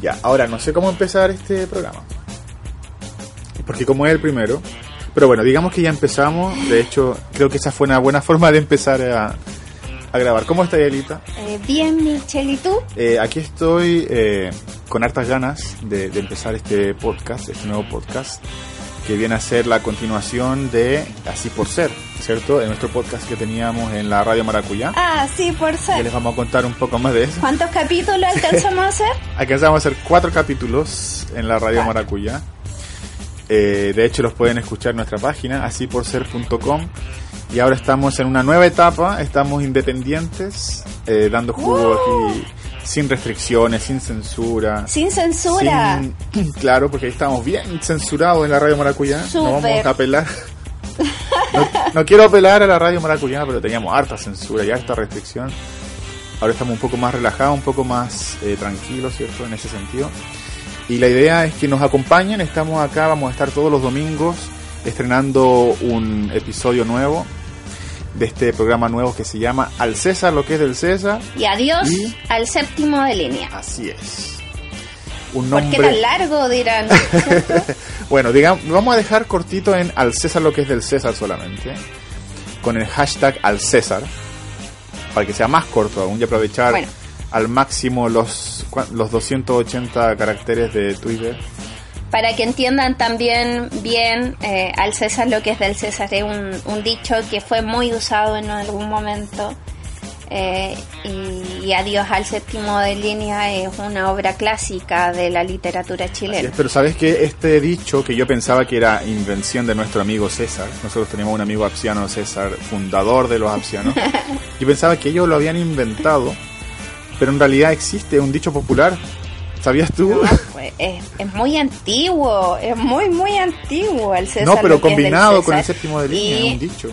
Ya, ahora no sé cómo empezar este programa. Porque como es el primero. Pero bueno, digamos que ya empezamos. De hecho, creo que esa fue una buena forma de empezar a, a grabar. ¿Cómo está Elita? Eh, bien, Michelle, ¿y tú? Eh, aquí estoy eh, con hartas ganas de, de empezar este podcast, este nuevo podcast, que viene a ser la continuación de Así por Ser, ¿cierto? En nuestro podcast que teníamos en la radio Maracuyá. Ah, sí, por Ya ser. les vamos a contar un poco más de eso. ¿Cuántos capítulos alcanzamos a hacer? Alcanzamos a hacer cuatro capítulos en la radio. Maracuyá. Eh, de hecho, los pueden escuchar en nuestra página, asíporser.com. Y ahora estamos en una nueva etapa, estamos independientes, eh, dando jugo aquí, sin restricciones, sin censura. Sin censura. sin- claro, porque ahí estamos bien censurados en la radio Maracuyá. No vamos a apelar. No, no quiero apelar a la radio Maracuyá, pero teníamos harta censura y harta restricción. Ahora estamos un poco más relajados, un poco más eh, tranquilos, ¿cierto? En ese sentido. Y la idea es que nos acompañen. Estamos acá, vamos a estar todos los domingos estrenando un episodio nuevo de este programa nuevo que se llama Al César, lo que es del César. Y adiós Y- al séptimo de línea. Así es. Un ¿Por nombre. qué tan largo, dirán? Bueno, digamos, vamos a dejar cortito en Al César lo que es del César solamente. Con el hashtag Al César. Para que sea más corto aún y aprovechar Bueno. al máximo los, los 280 caracteres de Twitter. Para que entiendan también bien, eh, al César lo que es del César es un, un dicho que fue muy usado en algún momento. Eh, y, y Adiós al séptimo de línea es una obra clásica de la literatura es, chilena. pero sabes que este dicho que yo pensaba que era invención de nuestro amigo César, nosotros tenemos un amigo apsiano César, fundador de los apsianos, yo pensaba que ellos lo habían inventado, pero en realidad existe un dicho popular. ¿Sabías tú? No, pues, es, es muy antiguo, es muy, muy antiguo el César. No, pero combinado con el séptimo de línea, Y- es un dicho.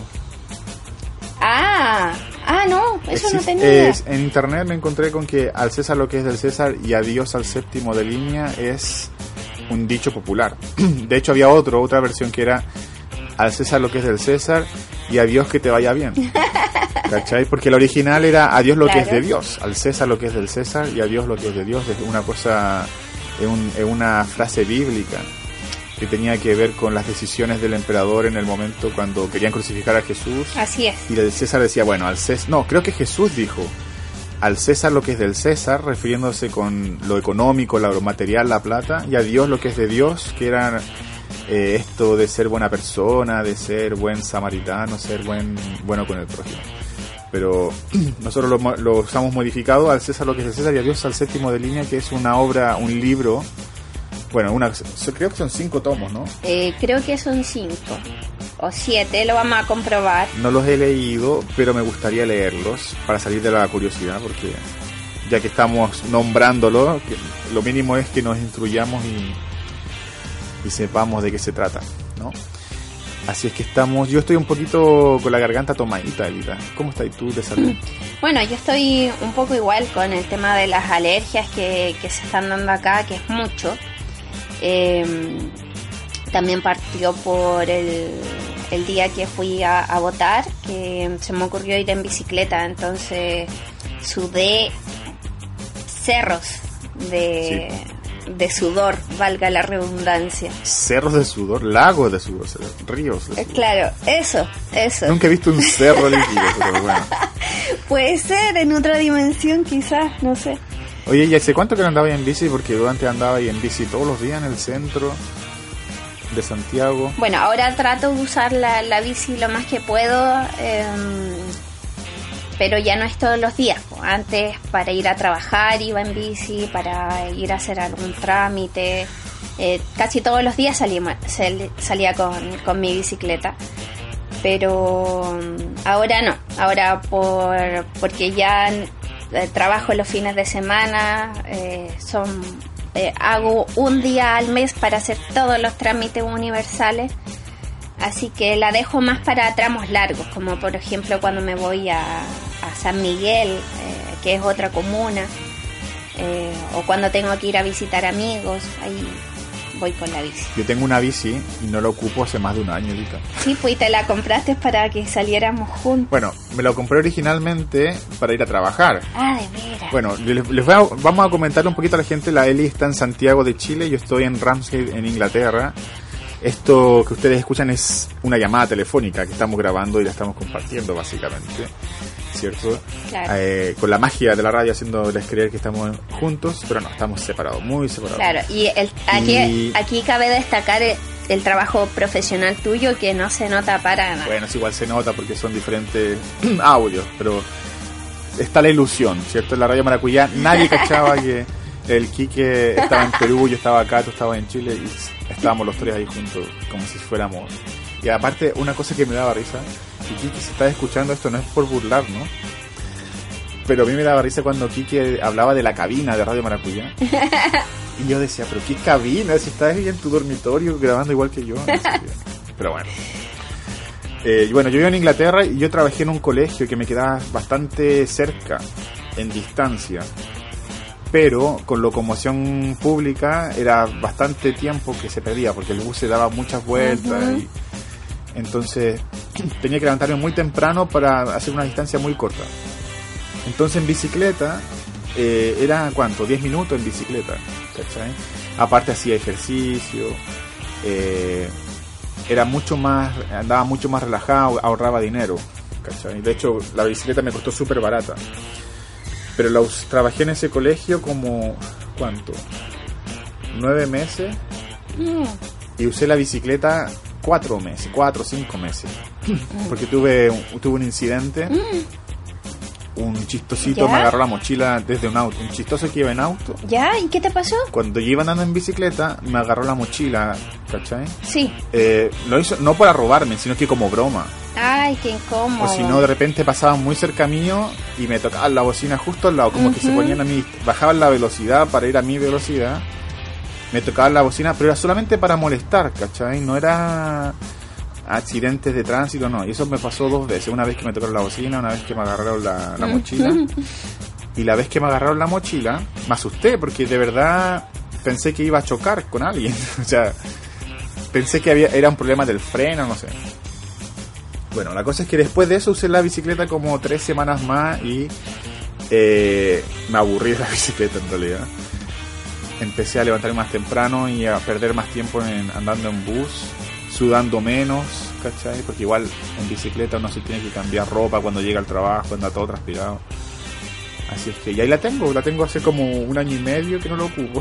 Ah, ah, no, eso no tenía. es- en internet me encontré con que al César lo que es del César y adiós al séptimo de línea es un dicho popular. De hecho había otro, otra versión que era al César lo que es del César y adiós que te vaya bien. ¿Cachai? Porque el original era adiós lo que es de. Dios, al César lo que es del César y adiós lo que es de Dios. Es una cosa, es, un- es una frase bíblica que tenía que ver con las decisiones del emperador en el momento cuando querían crucificar a Jesús. Así es. Y el César decía, bueno, al César, no, creo que Jesús dijo, al César lo que es del César, refiriéndose con lo económico, lo material, la plata, y a Dios lo que es de Dios, que era eh, esto de ser buena persona, de ser buen samaritano, ser buen bueno con el prójimo. Pero nosotros lo, lo usamos modificado al César lo que es del César y a Dios al séptimo de línea, que es una obra, un libro, bueno, una, creo que son cinco tomos, ¿no? Eh, creo que son cinco o siete, lo vamos a comprobar. No los he leído, pero me gustaría leerlos para salir de la curiosidad, porque ya que estamos nombrándolo, que lo mínimo es que nos instruyamos y, y sepamos de qué se trata, ¿no? Así es que estamos, yo estoy un poquito con la garganta tomadita, Elita. ¿Cómo estás tú de salud? Bueno, yo estoy un poco igual con el tema de las alergias que, que se están dando acá, que es mucho. Eh, también partió por el, el día que fui a, a votar, que se me ocurrió ir en bicicleta, entonces sudé cerros de, de sudor, valga la redundancia. Cerros de sudor, lagos de sudor, ríos de Eh, sudor. Claro, eso, eso. Nunca he visto un cerro líquido, pero bueno. Puede ser en otra dimensión quizás, no sé. Oye, ¿y hace cuánto que no andaba en bici? Porque yo antes andaba ahí en bici todos los días en el centro de Santiago. Bueno, ahora trato de usar la, la bici lo más que puedo, em, pero ya no es todos los días. Antes para ir a trabajar iba en bici, para ir a hacer algún trámite. eh, casi todos los días salía, sal- salía con, con mi bicicleta. pero ahora no, ahora por porque ya eh, trabajo los fines de semana, eh, son hago un día al mes para hacer todos los trámites universales, así que la dejo más para tramos largos, como por ejemplo cuando me voy a, a San Miguel, que es otra comuna, o cuando tengo que ir a visitar amigos, ahí voy con la bici. Yo tengo una bici y no la ocupo hace más de un año ahorita. Sí, pues te la compraste para que saliéramos juntos. Bueno, me la compré originalmente para ir a trabajar. Ah, de veras. Bueno, les, vamos a comentar un poquito a la gente. La Eli está en Santiago de Chile, yo estoy en Ramsgate, en Inglaterra. Esto que ustedes escuchan es una llamada telefónica que estamos grabando y la estamos compartiendo básicamente. ¿cierto? Eh, con la magia de la radio haciéndoles creer que estamos juntos, pero no, estamos separados, muy separados. Claro, y, el, aquí, aquí cabe destacar el, trabajo profesional tuyo que no se nota para nada. Bueno, es igual se nota porque son diferentes audios, pero está la ilusión, ¿cierto? En la radio maracuyá nadie cachaba que el Quique estaba en Perú, yo estaba acá, tú estabas en Chile y estábamos los tres ahí juntos, como si fuéramos... Y aparte, una cosa que me daba risa si Kiki se está escuchando esto no es por burlar, ¿no? Pero a mí me daba risa cuando Kiki hablaba de la cabina de Radio Maracuyá. Y yo decía, pero ¿qué cabina? Si estás ahí en tu dormitorio grabando igual que yo. pero bueno. Eh, bueno, yo vivo en Inglaterra y yo trabajé en un colegio que me quedaba bastante cerca, en distancia. Pero con locomoción pública era bastante tiempo que se perdía porque el bus se daba muchas vueltas y entonces tenía que levantarme muy temprano para hacer una distancia muy corta. Entonces en bicicleta eh, era cuánto, 10 minutos en bicicleta, ¿cachai? Aparte hacía ejercicio, eh, era mucho más, andaba mucho más relajado, ahorraba dinero, ¿cachai? De hecho la bicicleta me costó súper barata. Pero la, trabajé en ese colegio como, ¿cuánto? Nueve meses. Mm. Y usé la bicicleta cuatro meses, cuatro o cinco meses. Mm. Porque tuve, tuve un incidente. Mm. Un chistosito me agarró la mochila desde un auto. Un chistoso que iba en auto. ¿Ya? ¿Y qué te pasó? Cuando yo iba andando en bicicleta, me agarró la mochila, ¿cachai? Sí. Eh, lo hizo no para robarme, sino que como broma. Ay, qué incómodo. O si no, de repente pasaban muy cerca mío y me tocaban la bocina justo al lado, como que se ponían a mí, bajaban la velocidad para ir a mi velocidad me tocaba la bocina, pero era solamente para molestar, ¿cachai? No era accidentes de tránsito, no. Y eso me pasó dos veces. Una vez que me tocaron la bocina, una vez que me agarraron la, mochila. y la vez que me agarraron la mochila, me asusté porque de verdad pensé que iba a chocar con alguien. o sea, pensé que había, era un problema del freno, no sé. Bueno, la cosa es que después de eso usé la bicicleta como tres semanas más y eh, me aburrí de la bicicleta en realidad empecé a levantarme más temprano y a perder más tiempo en, andando en bus, sudando menos, ¿cachai? Porque igual en bicicleta uno se tiene que cambiar ropa cuando llega al trabajo, anda todo transpirado. Así es que, y ahí la tengo, la tengo hace como un año y medio que no lo ocupo.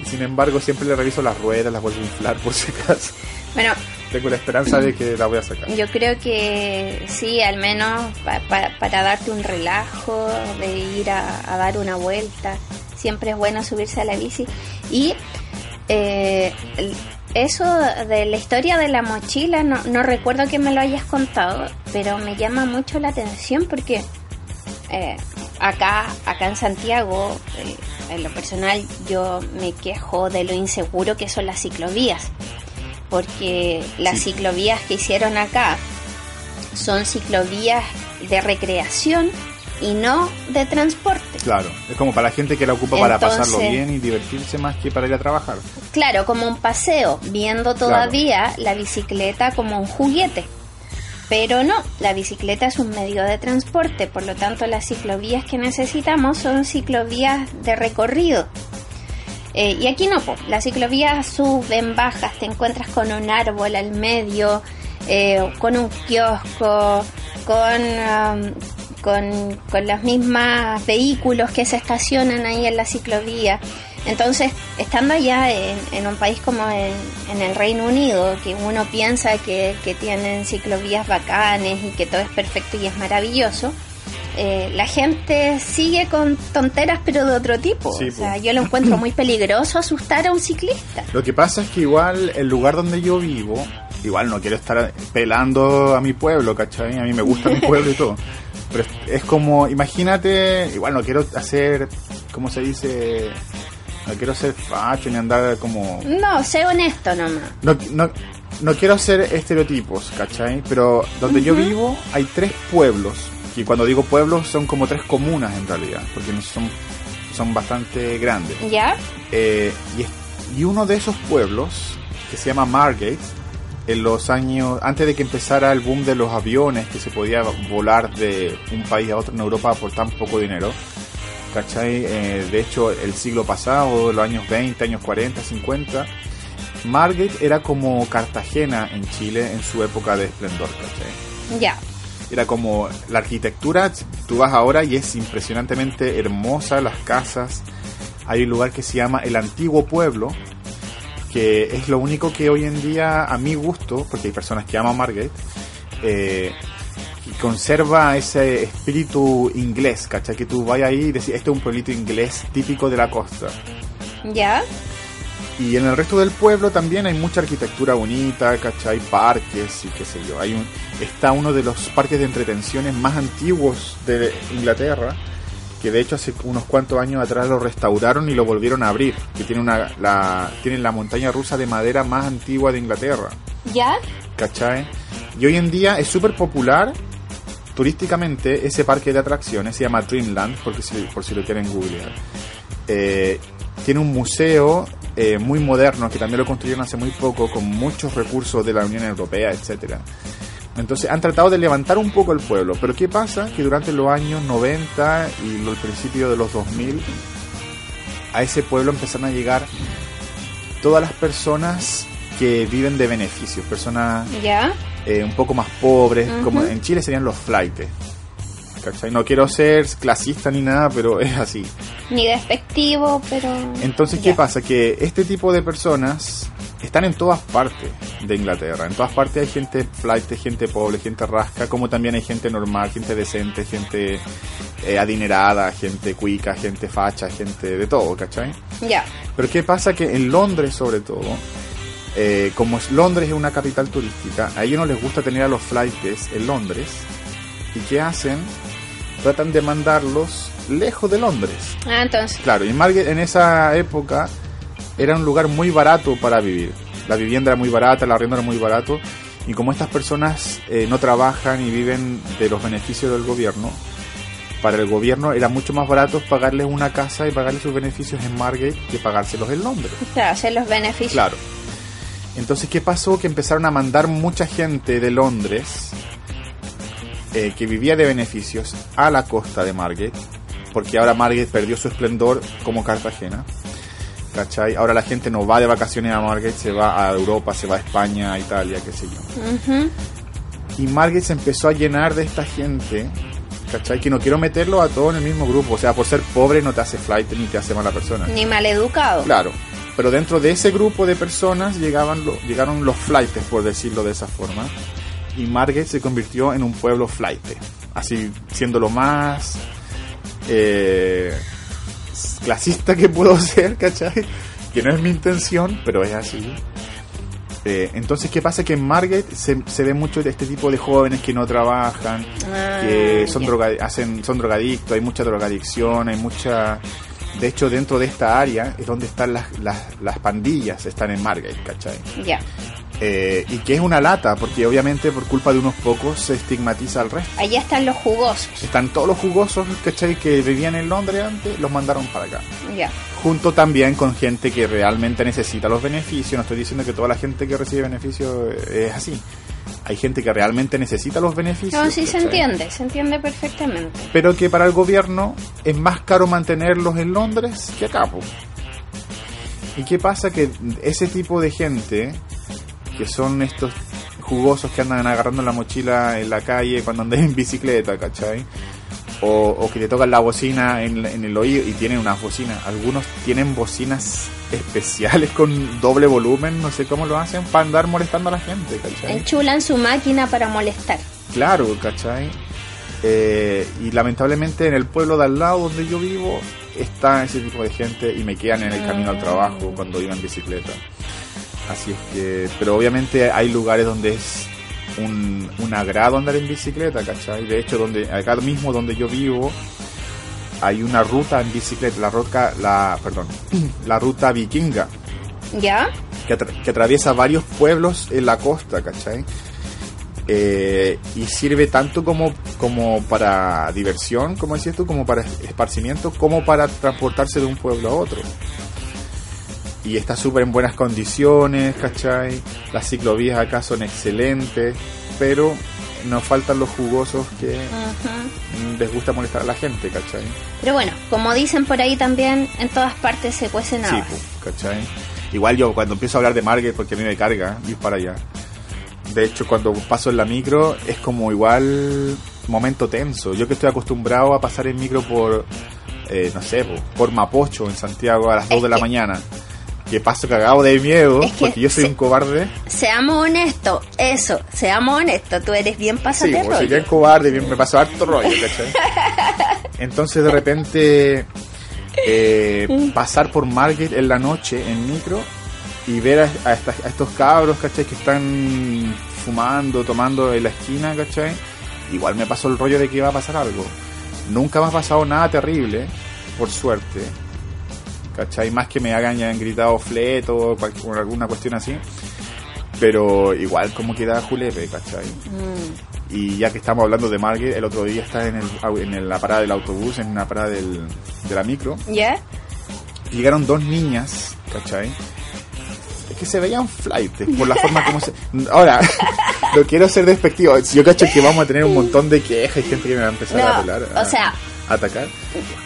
y sin embargo siempre le reviso las ruedas, las vuelvo a inflar por si acaso. Bueno, tengo la esperanza de que la voy a sacar. Yo creo que sí, al menos para darte un relajo, de ir a, dar una vuelta. Siempre es bueno subirse a la bici. Y eh, eso de la historia de la mochila, no, no, recuerdo que me lo hayas contado, pero me llama mucho la atención porque eh, acá, acá en Santiago, eh, en lo personal, yo me quejo de lo inseguro que son las ciclovías porque las ciclovías que hicieron acá son ciclovías de recreación y no de transporte. Claro, es como para la gente que la ocupa para pasarlo bien y divertirse más que para ir a trabajar. Claro, como un paseo, viendo todavía la bicicleta como un juguete. Pero no, la bicicleta es un medio de transporte, por lo tanto las ciclovías que necesitamos son ciclovías de recorrido, eh, y aquí no, las ciclovías suben, bajas, te encuentras con un árbol al medio, eh, con un kiosco, con, um, con, con, los mismos vehículos que se estacionan ahí en la ciclovía. Entonces, estando allá en, un país como en, el Reino Unido, que uno piensa que, que tienen ciclovías bacanes y que todo es perfecto y es maravilloso, eh, la gente sigue con tonteras pero de otro tipo. o sea, yo lo encuentro muy peligroso asustar a un ciclista. Lo que pasa es que igual el lugar donde yo vivo igual no quiero estar pelando a mi pueblo, ¿cachai? A mí me gusta mi pueblo y todo. Pero es, como, imagínate, igual no quiero hacer, ¿cómo se dice? No quiero ser facho ni andar como... No, sé honesto nomás. No, no, no quiero hacer estereotipos, ¿cachai? Pero donde yo vivo hay tres pueblos. Y cuando digo pueblos son como tres comunas en realidad, porque son, son bastante grandes. ¿Ya? Eh, y, y uno de esos pueblos, que se llama Margate, en los años, antes de que empezara el boom de los aviones, que se podía volar de un país a otro en Europa por tan poco dinero, ¿cachai? Eh, de hecho, el siglo pasado, los años 20, años 40, 50, Margate era como Cartagena en Chile en su época de esplendor, ¿cachai? Ya. Era como la arquitectura, tú vas ahora y es impresionantemente hermosa, las casas. Hay un lugar que se llama el Antiguo Pueblo, que es lo único que hoy en día, a mi gusto, porque hay personas que aman Margate, eh, y conserva ese espíritu inglés, ¿cachai? Que tú vayas ahí y decís, este es un pueblito inglés típico de la costa. ¿Ya? Y en el resto del pueblo también hay mucha arquitectura bonita, ¿cachai? Parques y qué sé yo. Hay un, está uno de los parques de entretenciones más antiguos de Inglaterra, que de hecho hace unos cuantos años atrás lo restauraron y lo volvieron a abrir, que tiene una, la, tienen la montaña rusa de madera más antigua de Inglaterra, ¿Ya? ¿cachai? Y hoy en día es súper popular turísticamente ese parque de atracciones, se llama Dreamland, porque si, por si lo quieren googlear. Eh, tiene un museo eh, muy moderno que también lo construyeron hace muy poco con muchos recursos de la Unión Europea, etcétera. Entonces han tratado de levantar un poco el pueblo, pero ¿qué pasa? Que durante los años 90 y lo- el principio de los 2000 a ese pueblo empezaron a llegar todas las personas que viven de beneficios, personas eh, un poco más pobres, Ujú. como en Chile serían los flightes. ¿Cachai? No quiero ser clasista ni nada, pero es así. Ni despectivo, pero... Entonces. ¿qué pasa? Que este tipo de personas están en todas partes de Inglaterra. En todas partes hay gente flight, gente pobre, gente rasca, como también hay gente normal, gente decente, gente eh, adinerada, gente cuica, gente facha, gente de todo, ¿cachai? Ya. Pero ¿qué pasa? Que en Londres, sobre todo, eh, como es Londres es una capital turística, a ellos no les gusta tener a los flightes en Londres. ¿Y qué hacen? Tratan de mandarlos lejos de Londres. Ah, entonces... Claro, y en esa época era un lugar muy barato para vivir. La vivienda era muy barata, el arriendo era muy barato. Y como estas personas eh, no trabajan y viven de los beneficios del gobierno, para el gobierno era mucho más barato pagarles una casa y pagarles sus beneficios en Margate que pagárselos en Londres. Claro, hacer los beneficios. Claro. Entonces, ¿qué pasó? Que empezaron a mandar mucha gente de Londres eh, que vivía de beneficios a la costa de Margate, porque ahora Margate perdió su esplendor como Cartagena. ¿Cachai? Ahora la gente no va de vacaciones a Margate, se va a Europa, se va a España, a Italia, qué sé yo. Y Margate se empezó a llenar de esta gente, ¿cachai? Que no quiero meterlo a todos en el mismo grupo. O sea, por ser pobre no te hace flight ni te hace mala persona. Ni maleducado. Claro, pero dentro de ese grupo de personas llegaban lo- llegaron los flightes, por decirlo de esa forma, y Margate se convirtió en un pueblo flight, así siendo lo más eh, clasista que puedo ser, ¿cachai? Que no es mi intención, pero es así. Eh, entonces, ¿qué pasa? Que en Margate se, se ve mucho de este tipo de jóvenes que no trabajan, Ah, que son, ya. droga, hacen, son drogadictos, hay mucha drogadicción, hay mucha... De hecho, dentro de esta área es donde están las, las, las pandillas, están en Margate, ¿cachai? Ya. Eh, y que es una lata, porque obviamente por culpa de unos pocos se estigmatiza al resto. Allá están los jugosos. Están todos los jugosos, ¿cachai? Que vivían en Londres antes, los mandaron para acá. Ya. Junto también con gente que realmente necesita los beneficios. No estoy diciendo que toda la gente que recibe beneficios es así. Hay gente que realmente necesita los beneficios. No, sí se entiende, se entiende perfectamente. pero que para el gobierno es más caro mantenerlos en Londres que acá. po. ¿Y qué pasa? Que ese tipo de gente, que son estos jugosos que andan agarrando la mochila en la calle cuando andan en bicicleta, ¿cachai? O, o que te tocan la bocina en, en el oído y tienen unas bocinas. Algunos tienen bocinas especiales con doble volumen, no sé cómo lo hacen, para andar molestando a la gente, ¿cachai? Enchulan su máquina para molestar. Claro, ¿cachai? Eh, y lamentablemente en el pueblo de al lado donde yo vivo está ese tipo de gente y me quedan en el camino al trabajo cuando iba en bicicleta. Así es que, pero obviamente hay lugares donde es un, un agrado andar en bicicleta, ¿cachai? De hecho, donde acá mismo donde yo vivo hay una ruta en bicicleta, la ruta, la, perdón, la ruta vikinga, ¿Ya? que, atra- que atraviesa varios pueblos en la costa, ¿cachai? Eh, y sirve tanto como, como para diversión, como decías tú, como para esparcimiento, como para transportarse de un pueblo a otro. Y está súper en buenas condiciones, ¿cachai? Las ciclovías acá son excelentes, pero nos faltan los jugosos que les gusta molestar a la gente, ¿cachai? Pero bueno, como dicen por ahí también, en todas partes se cuecen Sí, habas. pues, ¿cachai? Igual yo cuando empiezo a hablar de Margaret, porque a mí me carga ir para allá. De hecho, cuando paso en la micro es como igual momento tenso. Yo que estoy acostumbrado a pasar en micro por, eh, no sé, po, por Mapocho en Santiago a las 2 Es de la mañana. Que paso cagado de miedo, Es que porque yo soy se- un cobarde. Seamos honestos, eso, seamos honestos, tú eres bien Sí, pásate pues, soy bien cobarde, bien, me paso harto rollo, ¿cachai? Entonces de repente eh, pasar por Margate en la noche en micro y ver a, a estas- a estos cabros, ¿cachai? Que están fumando, tomando en la esquina, ¿cachai? Igual me pasó el rollo de que iba a pasar algo. Nunca me ha pasado nada terrible, por suerte. ¿Cachai? Más que me hagan ya han gritado fleto o cual- o alguna cuestión así. Pero igual como que da julepe, ¿cachai? Mm, Y ya que estamos hablando de Margaret, el otro día estaba en, el, en el- la parada del autobús, en una parada del, de la micro. ¿Ya? Llegaron dos niñas, ¿cachai? Es que se veían flight por la forma como se... Ahora, no quiero ser despectivo. Yo cacho que vamos a tener un montón de quejas y gente que me va a empezar a No, a- o sea, a atacar.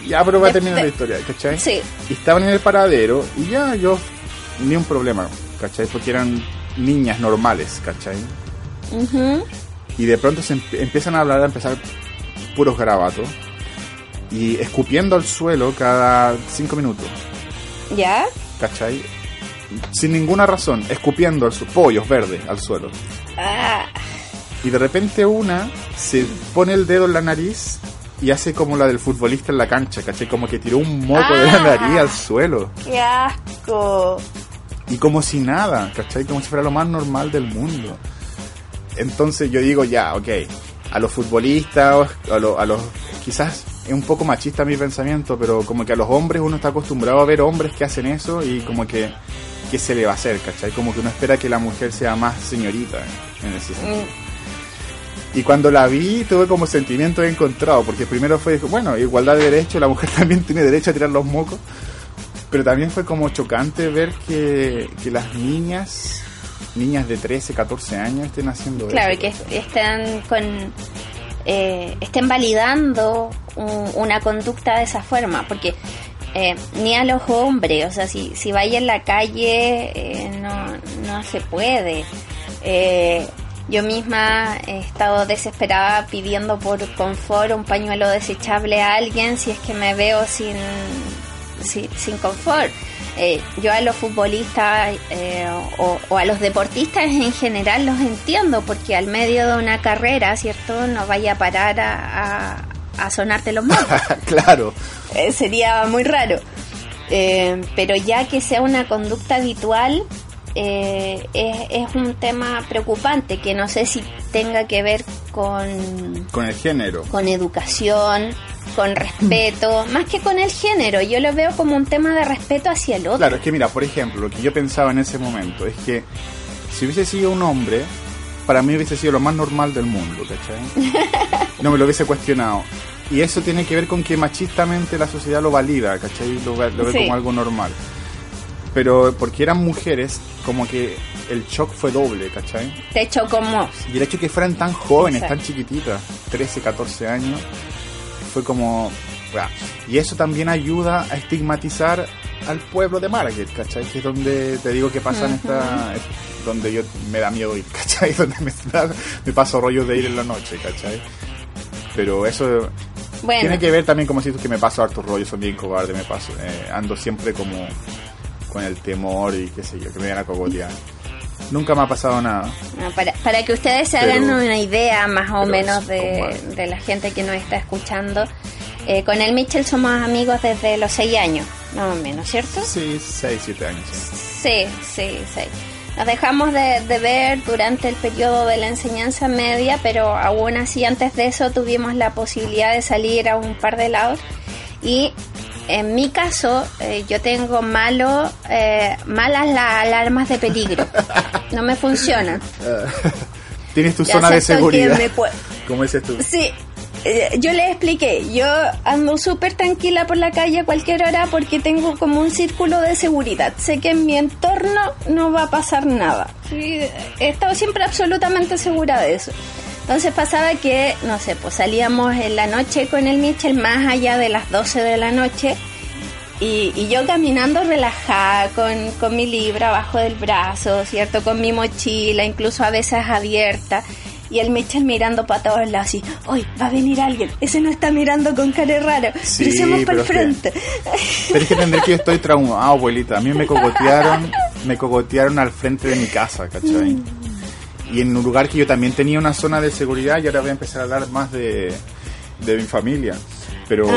Ya, pero va a terminar la historia, ¿cachai? sí. Y estaban en el paradero y ya yo, ni un problema, ¿cachai? Porque eran niñas normales, ¿cachai? Y de pronto se emp- empiezan a hablar, a empezar puros garabatos y escupiendo al suelo cada cinco minutos, ¿Ya? ¿cachai? Sin ninguna razón, escupiendo al su- pollos verdes al suelo. Ah, Y de repente una se pone el dedo en la nariz y hace como la del futbolista en la cancha, ¿cachai? Como que tiró un moco de la Ah. nariz al suelo. qué asco. Y como si nada, ¿cachai? Como si fuera lo más normal del mundo. Entonces yo digo, ya, ok, a los futbolistas, a, lo- a los... Quizás es un poco machista mi pensamiento, pero como que a los hombres uno está acostumbrado a ver hombres que hacen eso y como que... ¿Qué se le va a hacer, cachai? Como que uno espera que la mujer sea más señorita en ese sentido. Mm, Y cuando la vi tuve como sentimiento encontrado, porque primero fue, bueno, igualdad de derechos, la mujer también tiene derecho a tirar los mocos, pero también fue como chocante ver que, que las niñas, niñas de 13, 14 años estén haciendo Claro, eso. que est- estén con eh, estén validando un- una conducta de esa forma, porque eh, ni a los hombres, o sea, si, si vaya en la calle eh, no, no se puede. Eh, yo misma he estado desesperada pidiendo por confort un pañuelo desechable a alguien si es que me veo sin, sin, sin confort. Eh, yo a los futbolistas eh, o, o a los deportistas en general los entiendo porque al medio de una carrera, ¿cierto? No vaya a parar a, a, a sonarte los mocos. claro, Eh, sería muy raro. Eh, pero ya que sea una conducta habitual, eh, es, es un tema preocupante que no sé si tenga que ver con, con el género. con educación, con respeto, más que con el género. Yo lo veo como un tema de respeto hacia el otro. Claro, es que mira, por ejemplo, lo que yo pensaba en ese momento es que si hubiese sido un hombre, para mí hubiese sido lo más normal del mundo, ¿cachai? No me lo hubiese cuestionado. Y eso tiene que ver con que machistamente la sociedad lo valida, ¿cachai? Lo, ve- lo ve Sí. como algo normal. Pero porque eran mujeres, como que el shock fue doble, ¿cachai? Te hecho como... Y el hecho de que fueran tan jóvenes, Exacto. tan chiquititas, 13, 14 años, fue como... Y eso también ayuda a estigmatizar al pueblo de Margaret, ¿cachai? Que es donde te digo que pasan esta... es donde yo me da miedo ir, ¿cachai? Donde me, da- me paso rollos de ir en la noche, ¿cachai? Pero eso Bueno, tiene que ver también, como si tú, que me paso hartos rollos, soy bien cobarde, me paso, eh, ando siempre como con el temor y qué sé yo, que me vayan a cogotear. Nunca me ha pasado nada. no, para, para que ustedes se hagan una idea más o menos de, de la gente que nos está escuchando, eh, con el Mitchell somos amigos desde los 6 años, más o menos, ¿cierto? Sí, 6, 7 años. sí. Sí, sí, sí. Nos dejamos de, de, ver durante el periodo de la enseñanza media, pero aún así antes de eso tuvimos la posibilidad de salir a un par de lados. Y en mi caso, eh, yo tengo malo, eh, malas las alarmas de peligro. No me funcionan. Tienes tu zona de seguridad. ¿Cómo dices tú? Sí, eh, yo le expliqué, yo ando súper tranquila por la calle a cualquier hora porque tengo como un círculo de seguridad. Sé que en mi entorno no va a pasar nada. he estado siempre absolutamente segura de eso. Entonces pasaba que, no sé, pues salíamos en la noche con el Mitchell más allá de las 12 de la noche y, y yo caminando relajada con, con mi libro abajo del brazo, ¿cierto? Con mi mochila, incluso a veces abierta y el Mitchell mirando para todos lados así, hoy va a venir alguien, ese no está mirando con cara raro, sí, para el frente. pero es que entender que yo estoy traumado, abuelita, a mí me cogotearon, me cogotearon al frente de mi casa, ¿cachai? Y en un lugar que yo también tenía una zona de seguridad y ahora voy a empezar a hablar más de, de mi familia. Pero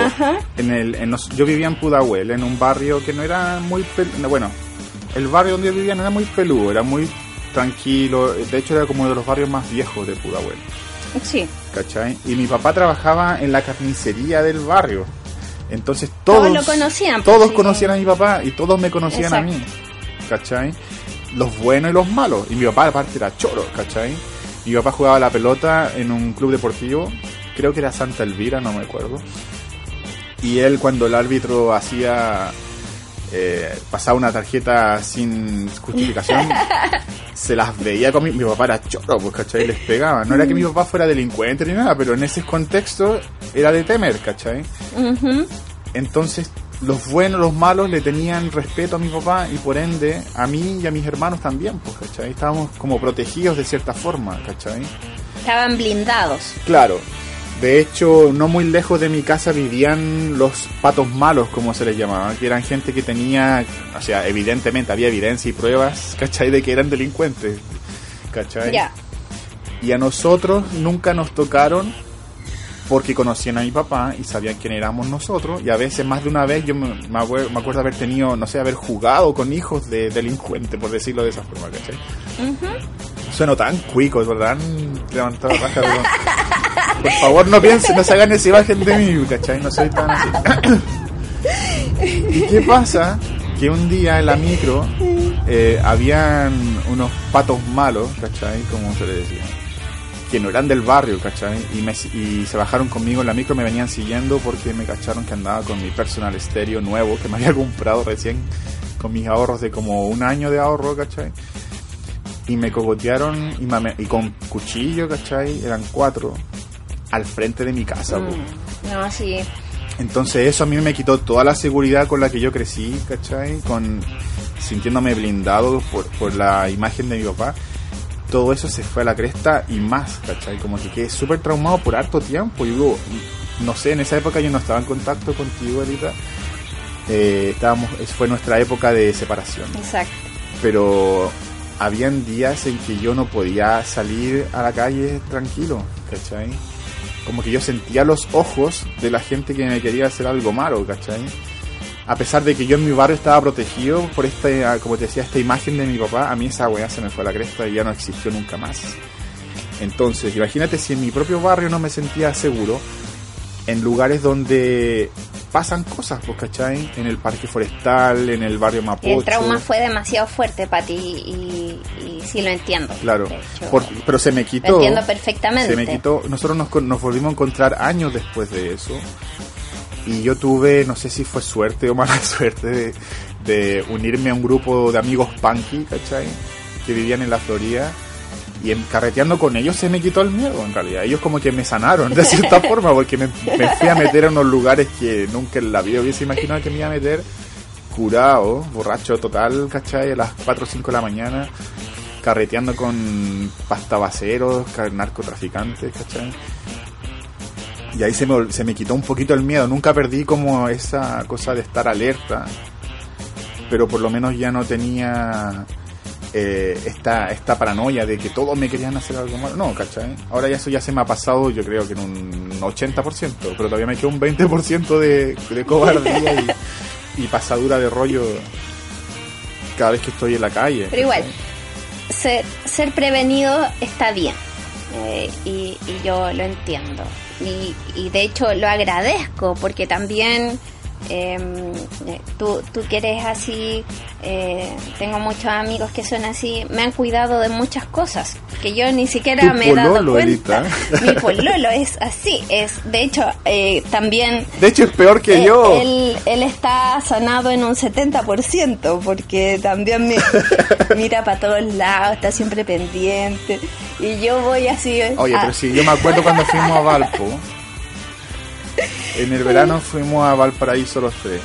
en el, en yo vivía en Pudahuel, en un barrio que no era muy... Bueno, el barrio donde yo vivía no era muy peludo, era muy tranquilo. De hecho, era como uno de los barrios más viejos de Pudahuel. Sí. ¿Cachai? Y mi papá trabajaba en la carnicería del barrio. Entonces todos, todos lo conocían. Pues, todos conocían a mi papá y todos me conocían a mí. ¿Cachai? Los buenos y los malos. Y mi papá aparte era choro, ¿cachai? Mi papá jugaba la pelota en un club deportivo. Creo que era Santa Elvira, no me acuerdo. Y él cuando el árbitro hacía eh, pasaba una tarjeta sin justificación, se las veía con mi, mi papá era choro, pues, ¿cachai? Les pegaba. No era que mi papá fuera delincuente ni nada, pero en ese contexto era de temer, ¿cachai? Entonces, los buenos, los malos le tenían respeto a mi papá y por ende a mí y a mis hermanos también, pues, ¿cachai? Estábamos como protegidos de cierta forma, ¿cachai? Estaban blindados. Claro, de hecho, no muy lejos de mi casa vivían los patos malos, como se les llamaba, que eran gente que tenía, o sea, evidentemente había evidencia y pruebas, ¿cachai? De que eran delincuentes, ¿cachai? Ya. Y a nosotros nunca nos tocaron porque conocían a mi papá y sabían quién éramos nosotros. Y a veces, más de una vez, yo me, me acuerdo haber tenido, no sé, haber jugado con hijos de delincuentes, por decirlo de esa forma, ¿cachai? Sueno tan cuico, ¿verdad? Levantado la raja, Por favor, no piensen, no se hagan esa imagen de mí, ¿cachai? No soy tan así. ¿Y qué pasa? Que un día en la micro eh, habían unos patos malos, ¿cachai? Como se le decía. Que no eran del barrio, ¿cachai? Y, me, y se bajaron conmigo en la micro, me venían siguiendo porque me cacharon que andaba con mi personal estéreo nuevo que me había comprado recién con mis ahorros de como un año de ahorro, ¿cachai? Y me cogotearon y, y con cuchillo, ¿cachai? Eran cuatro al frente de mi casa. Mm, no, sí. Entonces eso a mí me quitó toda la seguridad con la que yo crecí, ¿cachai? Con sintiéndome blindado por, por la imagen de mi papá. Todo eso se fue a la cresta y más, ¿cachai? Como que quedé súper traumado por harto tiempo. Y luego, no sé, en esa época yo no estaba en contacto contigo, ahorita. Eh, estábamos, fue nuestra época de separación. Exacto. Pero habían días en que yo no podía salir a la calle tranquilo, ¿cachai? Como que yo sentía los ojos de la gente que me quería hacer algo malo, ¿cachai? A pesar de que yo en mi barrio estaba protegido por esta, como te decía, esta imagen de mi papá, a mí esa weá se me fue a la cresta y ya no existió nunca más. Entonces, imagínate si en mi propio barrio no me sentía seguro, en lugares donde pasan cosas, pues, ¿cachai? En el parque forestal, en el barrio Mapocho. El trauma fue demasiado fuerte para ti y, y, sí lo entiendo. Claro, pero se me quitó. Lo entiendo perfectamente. Se me quitó. Nosotros nos, nos volvimos a encontrar años después de eso. Y yo tuve, no sé si fue suerte o mala suerte, de, de unirme a un grupo de amigos punky, ¿cachai? Que vivían en la Florida y en carreteando con ellos se me quitó el miedo en realidad. Ellos como que me sanaron de cierta forma porque me, fui a meter en unos lugares que nunca en la vida hubiese imaginado que me iba a meter curado, borracho total, ¿cachai? A las 4 o 5 de la mañana, carreteando con pastabaceros, narcotraficantes, ¿cachai? Y ahí se me, se me quitó un poquito el miedo. Nunca perdí como esa cosa de estar alerta. Pero por lo menos ya no tenía eh, esta, esta paranoia de que todos me querían hacer algo malo. No, ¿cachai? Ahora ya eso ya se me ha pasado, yo creo que en un 80%, pero todavía me queda un 20% de, de cobardía y, pasadura de rollo cada vez que estoy en la calle. Pero igual, ser, ser prevenido está bien. Eh, y, y yo lo entiendo. Y, y de hecho lo agradezco porque también eh, tú, tú que eres así, eh, tengo muchos amigos que son así, me han cuidado de muchas cosas que yo ni siquiera me he dado cuenta. Mi pololo es así, es de hecho eh, también... De hecho es peor que yo. Él, él está sanado en un 70% porque también me mira para todos lados, está siempre pendiente y yo voy así... Oye, pero sí, yo me acuerdo cuando fuimos a Valpo en el verano fuimos a Valparaíso los tres.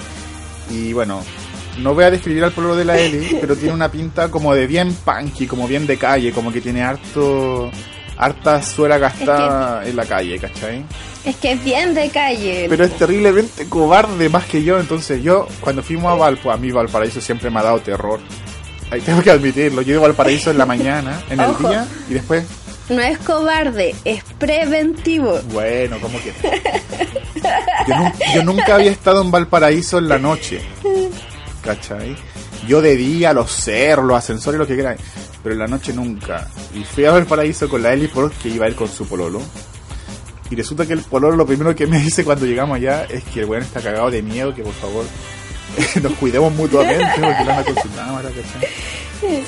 Y bueno, no voy a describir al pueblo de la Eli, pero tiene una pinta como de bien punky, como bien de calle, como que tiene harto harta suela gastada en la calle, ¿cachai? Es que es bien de calle. Pero es terriblemente cobarde más que yo, entonces yo cuando fuimos a Valpo, a mí Valparaíso siempre me ha dado terror. Ahí tengo que admitirlo, yo iba a Valparaíso en la mañana, en el día, y después no es cobarde, es preventivo. Bueno, ¿cómo que? Yo, nunca había estado en Valparaíso en la noche. ¿Cachai? Yo de día, los cerros, los ascensores, lo que quieran. Pero en la noche nunca. Y fui a Valparaíso con la Eli porque iba a ir con su pololo. Y resulta que el pololo lo primero que me dice cuando llegamos allá es que el weón está cagado de miedo, que por favor nos cuidemos mutuamente porque la cámara, ¿cachai?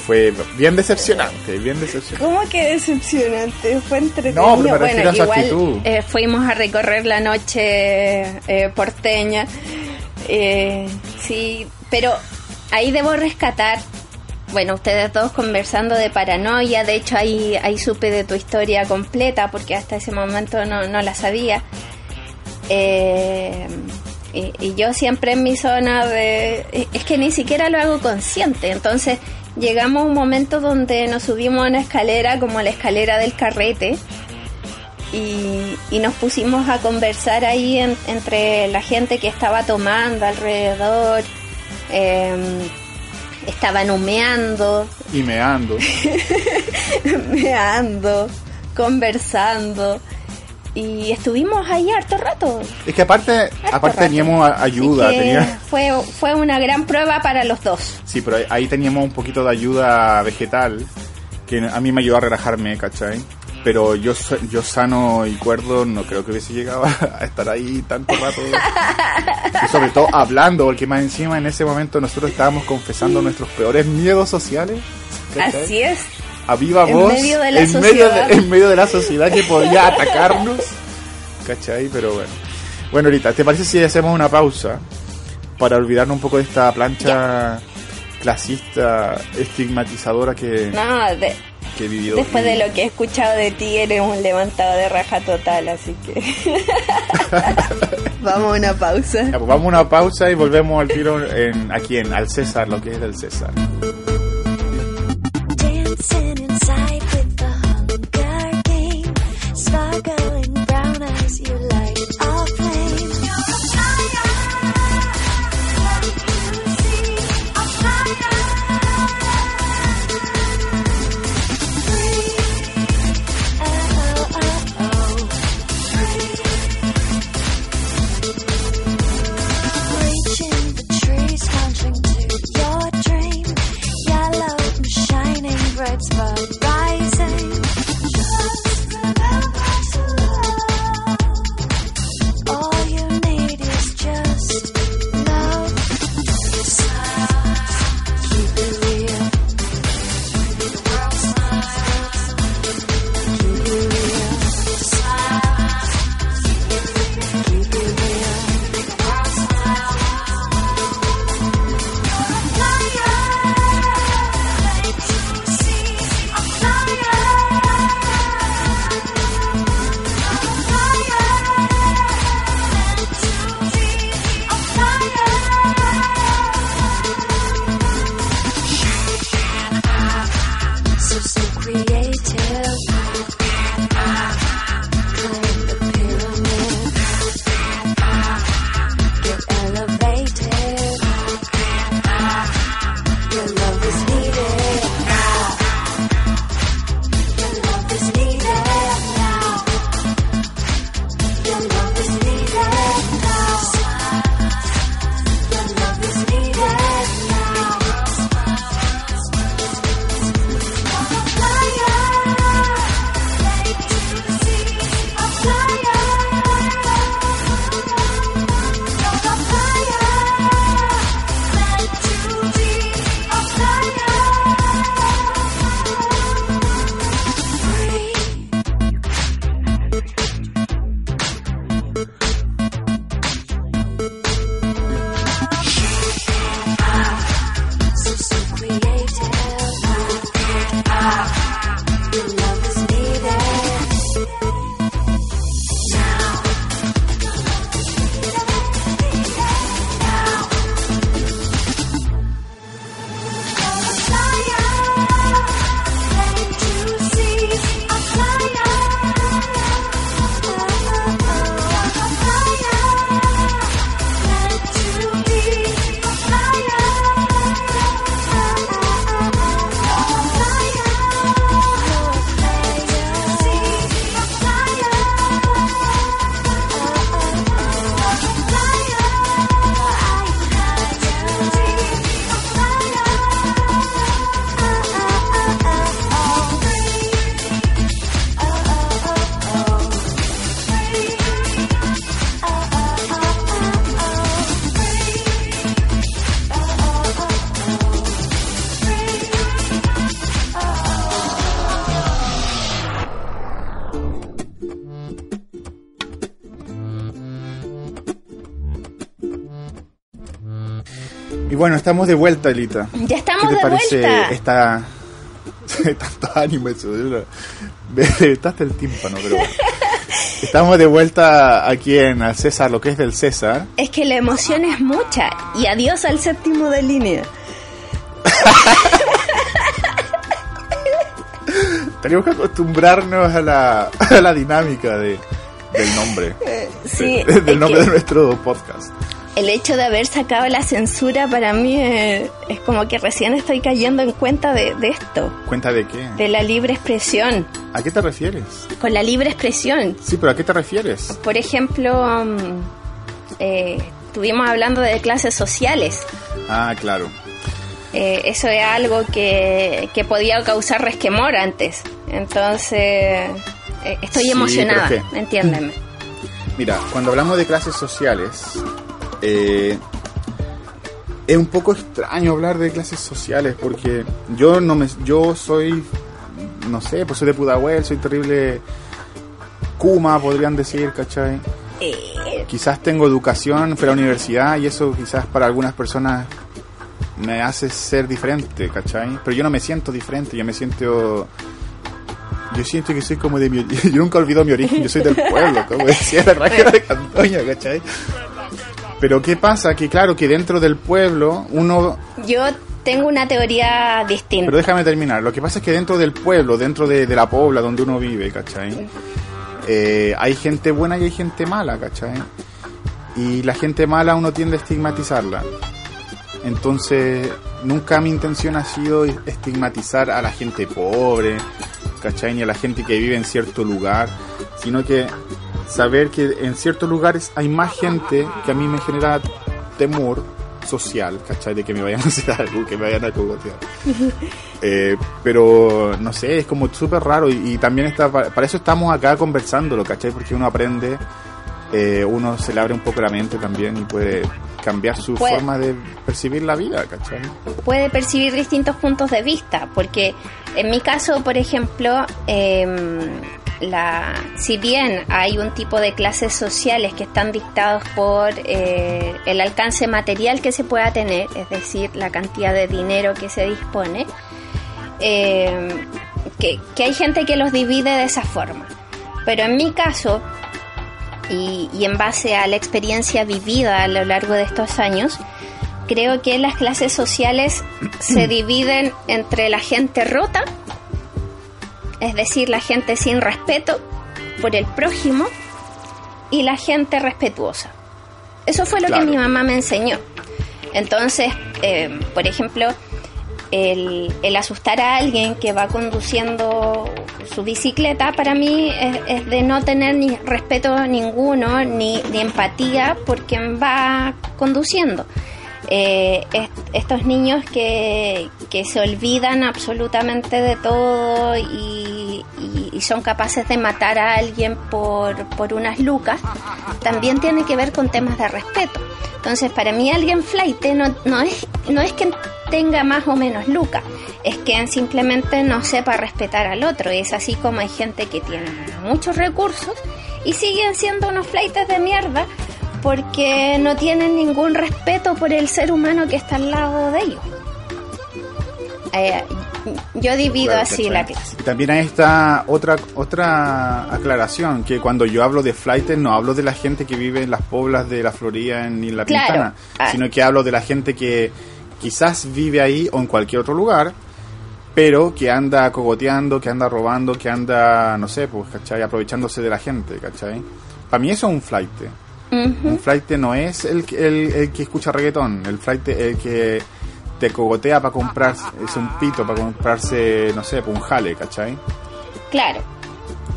Fue bien decepcionante, bien decepcionante. ¿Cómo que decepcionante? Fue entretenido. No, pero me bueno, igual eh, fuimos a recorrer la noche eh, porteña. Eh, sí, pero ahí debo rescatar bueno, ustedes dos conversando de paranoia, de hecho ahí, ahí supe de tu historia completa porque hasta ese momento no, no la sabía. y, y, yo siempre en mi zona de... Es que ni siquiera lo hago consciente, entonces llegamos a un momento donde nos subimos a una escalera como la escalera del carrete y, nos pusimos a conversar ahí entre la gente que estaba tomando alrededor. Eh, estaban humeando. Y meando. meando, conversando y estuvimos ahí harto rato. Es que aparte, aparte teníamos ayuda. fue, fue una gran prueba para los dos. Sí, pero ahí teníamos un poquito de ayuda vegetal que a mí me ayudó a relajarme, ¿cachai? Pero yo, yo sano y cuerdo no creo que hubiese llegado a estar ahí tanto rato. y sobre todo hablando, porque más encima en ese momento nosotros estábamos confesando nuestros peores miedos sociales. Así es a viva voz en medio de la, sociedad. en medio de la sociedad que podía atacarnos. ¿Cachai? Pero bueno. Bueno, ahorita, ¿te parece si hacemos una pausa para olvidarnos un poco de esta plancha clasista, estigmatizadora que, que vivido? Después de lo que he escuchado de ti, eres un levantado de raja total, así que. vamos a una pausa. pues vamos a una pausa y volvemos al tiro en, aquí en Al César, lo que es del César. Y bueno, estamos de vuelta, Elita. Ya estamos ¿Qué te de parece vuelta. esta... Tanto ánimo eso. Reventaste el tímpano, pero. Estamos de vuelta aquí en Al César, lo que es del César. Es que la emoción es mucha. Y adiós al séptimo de línea. Tenemos que acostumbrarnos a la, a la dinámica de, del nombre. Sí, De- del nombre que de nuestro podcast. El hecho de haber sacado la censura para mí es, es como que recién estoy cayendo en cuenta de, de esto, ¿Cuenta de qué? de la libre expresión. ¿A qué te refieres? Con la libre expresión, Sí, pero ¿a qué te refieres? por ejemplo, mm, eh, estuvimos hablando de clases sociales. Ah, claro. Eh, eso es algo que, que podía causar resquemor antes. Entonces, eh, estoy Sí, emocionada, entiéndeme. Mira, cuando hablamos de clases sociales, eh, es un poco extraño hablar de clases sociales porque yo no me, yo soy, no sé, pues soy de Pudahuel, soy terrible Kuma, podrían decir, ¿cachai? Eh, Quizás tengo educación, fui a la universidad y eso quizás para algunas personas me hace ser diferente, ¿cachai? Pero yo no me siento diferente, yo me siento... Yo siento que soy como de mi... Yo nunca olvido mi origen, yo soy del pueblo, como decía la de Cantoña, ¿cachai? Pero ¿qué pasa? Que claro, que dentro del pueblo uno... yo tengo una teoría distinta. Pero déjame terminar. Lo que pasa es que dentro del pueblo, dentro de, de la pobla donde uno vive, ¿cachai? Eh, hay gente buena y hay gente mala, ¿cachai? Y la gente mala uno tiende a estigmatizarla. Entonces, nunca mi intención ha sido estigmatizar a la gente pobre, ¿cachai? Ni a la gente que vive en cierto lugar, sino que saber que en ciertos lugares hay más gente que a mí me genera temor social, ¿cachai? De que me vayan a hacer algo, que me vayan a cogotear. Eh, pero no sé, es como súper raro y, y también está, para eso estamos acá conversándolo, ¿cachai? Porque uno aprende, eh, uno se le abre un poco la mente también y puede cambiar su Puede. forma de percibir la vida, ¿cachai? puede percibir distintos puntos de vista, porque en mi caso, por ejemplo, em, la, si bien hay un tipo de clases sociales que están dictados por eh, el alcance material que se pueda tener, es decir, la cantidad de dinero que se dispone, em, que, hay gente que los divide de esa forma. Pero en mi caso, y en base a la experiencia vivida a lo largo de estos años, creo que las clases sociales se dividen entre la gente rota, es decir, la gente sin respeto por el prójimo, y la gente respetuosa. Eso fue lo Claro. que mi mamá me enseñó. Entonces, eh, por ejemplo, el, el asustar a alguien que va conduciendo su bicicleta para mí es, es de no tener ni respeto ninguno ni, ni empatía por quien va conduciendo. Eh, est- estos niños que, que se olvidan absolutamente de todo y, y- son capaces de matar a alguien por, por unas lucas, también tiene que ver con temas de respeto. Entonces, para mí alguien flight no, no, es, no es que tenga más o menos lucas, es que simplemente no sepa respetar al otro. Y es así como hay gente que tiene muchos recursos y siguen siendo unos flightes de mierda porque no tienen ningún respeto por el ser humano que está al lado de ellos. Eh, yo divido Claro, así la clase. Y También hay esta otra otra aclaración, que cuando yo hablo de flight no hablo de la gente que vive en las poblas de la Florida ni en la Claro. Pintana, Ah. sino que hablo de la gente que quizás vive ahí o en cualquier otro lugar, pero que anda cogoteando, que anda robando, que anda, no sé, pues, ¿cachai? Aprovechándose de la gente, ¿cachai? Para mí eso es un flight. Un flight no es el, que- el, el que escucha reggaetón, el flight el que te cogotea para comprarse, es un pito para comprarse, no sé, un jale, ¿cachai? Claro,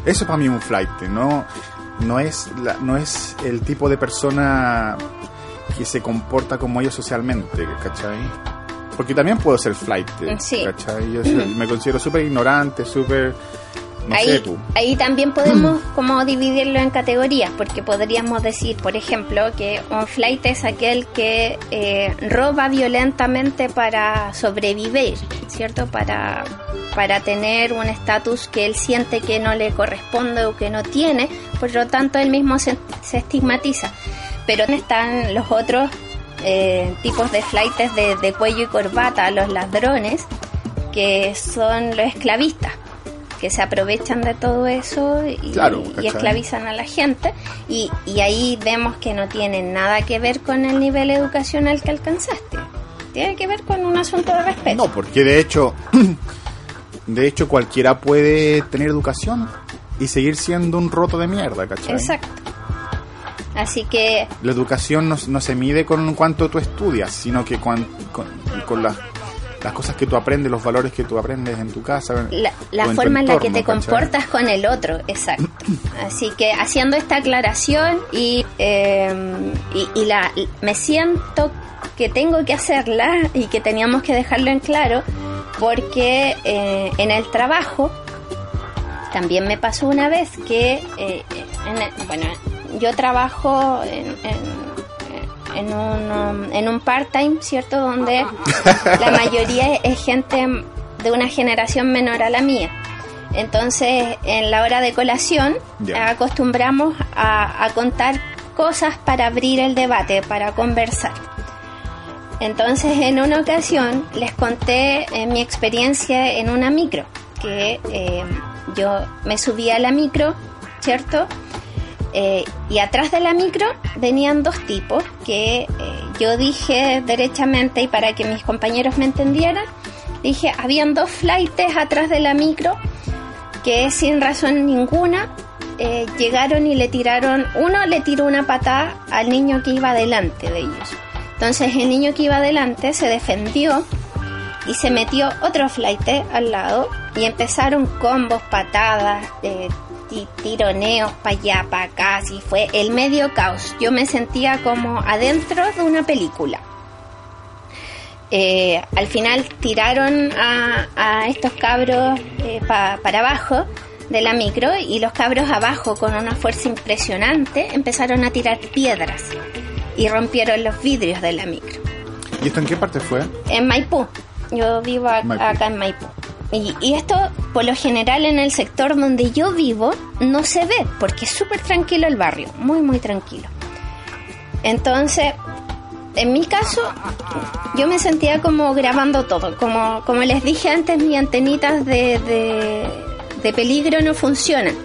Eso para mí es un flight, no, no, es la- no es el tipo de persona que se comporta como ellos socialmente, ¿cachai? Porque también puedo ser flight, Sí. ¿cachai? Yo me considero súper ignorante, súper... No ahí, sé, ahí también podemos como dividirlo en categorías, porque podríamos decir, por ejemplo, que un flight es aquel que eh, roba violentamente para sobrevivir, ¿cierto? Para, para tener un estatus que él siente que no le corresponde o que no tiene, por lo tanto él mismo se, se estigmatiza. Pero están los otros eh, tipos de flightes de, de cuello y corbata, los ladrones, que son los esclavistas que se aprovechan de todo eso y, Claro, y ¿cachai? esclavizan a la gente y, y ahí vemos que no tiene nada que ver con el nivel educacional que alcanzaste tiene que ver con un asunto de respeto No, porque de hecho, de hecho cualquiera puede tener educación y seguir siendo un roto de mierda, ¿cachai? exacto así que La educación no, no se mide con cuánto tú estudias, sino que cuan- con, con las, las cosas que tú aprendes, los valores que tú aprendes en tu casa. la, en forma en la que te ¿cachai? comportas con el otro, exacto. Así que haciendo esta aclaración y, eh, y, y la, me siento que tengo que hacerla y que teníamos que dejarlo en claro porque eh, en el trabajo también me pasó una vez que, eh, en bueno, yo trabajo en, en, en un, um, en un part-time, ¿cierto? Donde la mayoría es gente de una generación menor a la mía. Entonces, en la hora de colación, acostumbramos a, a contar cosas para abrir el debate, para conversar. Entonces, en una ocasión les conté eh, mi experiencia en una micro, que eh, yo me subí a la micro, ¿cierto? Eh, y atrás de la micro venían dos tipos que eh, yo dije derechamente y para que mis compañeros me entendieran, dije, habían dos flightes atrás de la micro que sin razón ninguna eh, llegaron y le tiraron, uno le tiró una patada al niño que iba delante de ellos. Entonces el niño que iba delante se defendió y se metió otro flight al lado y empezaron combos, patadas, eh, tironeos para allá, para acá, así fue el medio caos. Yo me sentía como adentro de una película. Eh, al final tiraron a, a estos cabros eh, pa- para abajo de la micro y los cabros abajo con una fuerza impresionante empezaron a tirar piedras y rompieron los vidrios de la micro. ¿Y esto en qué parte fue? En Maipú. Yo vivo a- Maipú. acá en Maipú. Y, esto, por lo general, en el sector donde yo vivo, no se ve, porque es súper tranquilo el barrio, muy, muy tranquilo. Entonces, en mi caso, yo me sentía como grabando todo. Como, como les dije antes, mis antenitas de, de, de peligro no funcionan.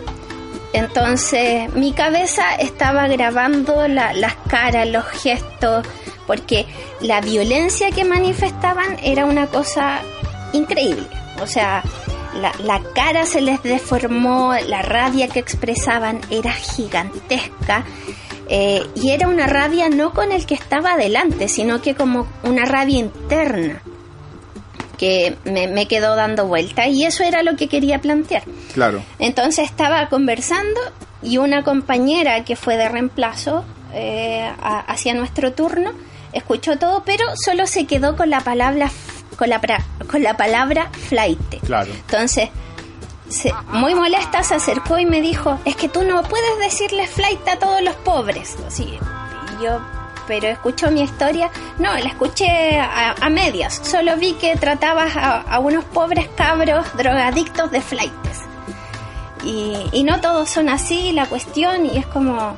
Entonces mi cabeza estaba grabando la- las caras, los gestos, porque la violencia que manifestaban era una cosa increíble. O sea, la, la cara se les deformó, la rabia que expresaban era gigantesca. eh, y era una rabia no con el que estaba adelante, sino que como una rabia interna que me, me quedó dando vuelta. Y eso era lo que quería plantear. Claro. Entonces estaba conversando y una compañera que fue de reemplazo eh, a- hacia nuestro turno escuchó todo, pero solo se quedó con la palabra con la, pra- con la palabra flight. Claro. Entonces, se- muy molesta, se acercó y me dijo, es que tú no puedes decirle flight a todos los pobres. Así, yo, pero escuchó mi historia. No, la escuché a, a medias. Solo vi que tratabas a, a unos pobres cabros drogadictos de flightes. Y, y no todos son así la cuestión y es como...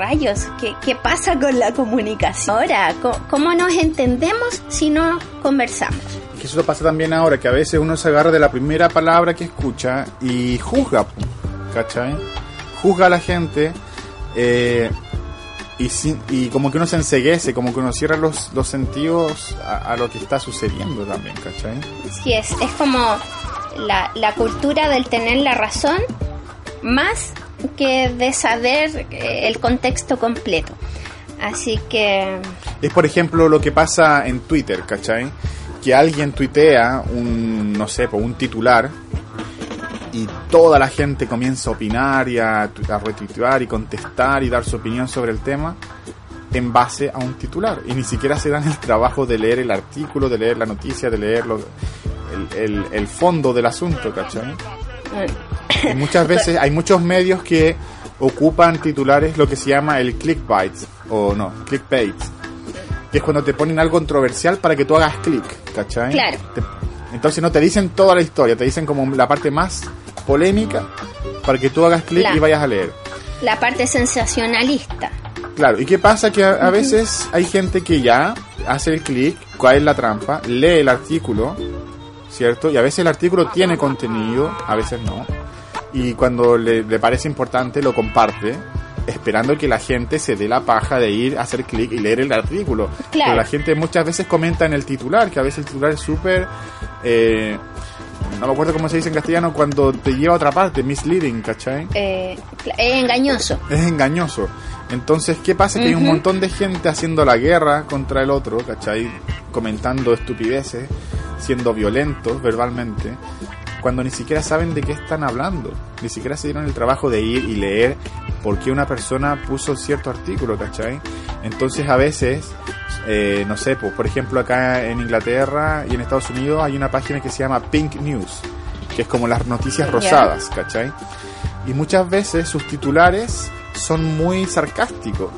Rayos, ¿qué, ¿qué pasa con la comunicación? Ahora, ¿cómo, nos entendemos si no conversamos? Que eso pasa también ahora, que a veces uno se agarra de la primera palabra que escucha y juzga, ¿cachai? Juzga a la gente eh, y, sin- y como que uno se enseguece, como que uno cierra los, los sentidos a, a lo que está sucediendo también, ¿cachai? Sí, es, es como la, la cultura del tener la razón más que de saber eh, el contexto completo. Así que, Es por ejemplo lo que pasa en Twitter, ¿cachai? Que alguien tuitea un, no sé, un titular y toda la gente comienza a opinar y a, a retuitear y contestar y dar su opinión sobre el tema en base a un titular. Y ni siquiera se dan el trabajo de leer el artículo, de leer la noticia, de leer lo- el, el- el fondo del asunto, ¿cachai? Y muchas veces hay muchos medios que ocupan titulares lo que se llama el clickbait o no, clickbait. Que es cuando te ponen algo controversial para que tú hagas clic, ¿cachai? Claro. Te- entonces no te dicen toda la historia, te dicen como la parte más polémica para que tú hagas clic y vayas a leer. la parte sensacionalista. Claro, ¿y qué pasa? Que a, a veces hay gente que ya hace el clic, cae en la trampa, lee el artículo, ¿cierto? Y a veces el artículo tiene contenido, a veces no. Y cuando le, le parece importante lo comparte, esperando que la gente se dé la paja de ir a hacer clic y leer el artículo. Claro. Pero la gente muchas veces comenta en el titular, que a veces el titular es súper... eh, no me acuerdo cómo se dice en castellano, cuando te lleva a otra parte, misleading, ¿cachai? Eh, es engañoso. es engañoso. Entonces, ¿qué pasa? Que hay un montón de gente haciendo la guerra contra el otro, ¿cachai? Comentando estupideces, siendo violentos verbalmente, cuando ni siquiera saben de qué están hablando. Ni siquiera se dieron el trabajo de ir y leer por qué una persona puso cierto artículo, ¿cachai? Entonces, a veces, eh, no sé, pues, por ejemplo, acá en Inglaterra y en Estados Unidos hay una página que se llama Pink News, que es como las noticias rosadas, ¿cachai? Y muchas veces sus titulares son muy sarcásticos.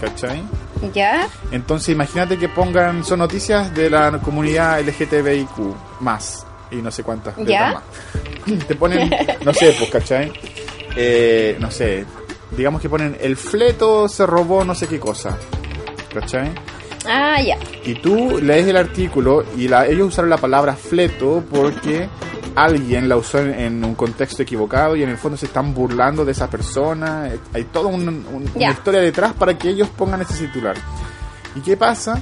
¿Cachai? ¿Ya? Entonces imagínate que pongan, son noticias de la comunidad LGTBIQ más y no sé cuántas ¿Ya? más. Te ponen, no sé, pues, ¿cachai? Eh, no sé, digamos que ponen el fleto se robó no sé qué cosa. ¿Cachai? Ah, ya. Y tú lees el artículo y la, ellos usaron la palabra fleto porque alguien la usó en, en un contexto equivocado y en el fondo se están burlando de esa persona. Eh, Hay toda un- una historia detrás para que ellos pongan ese titular. ¿Y qué pasa?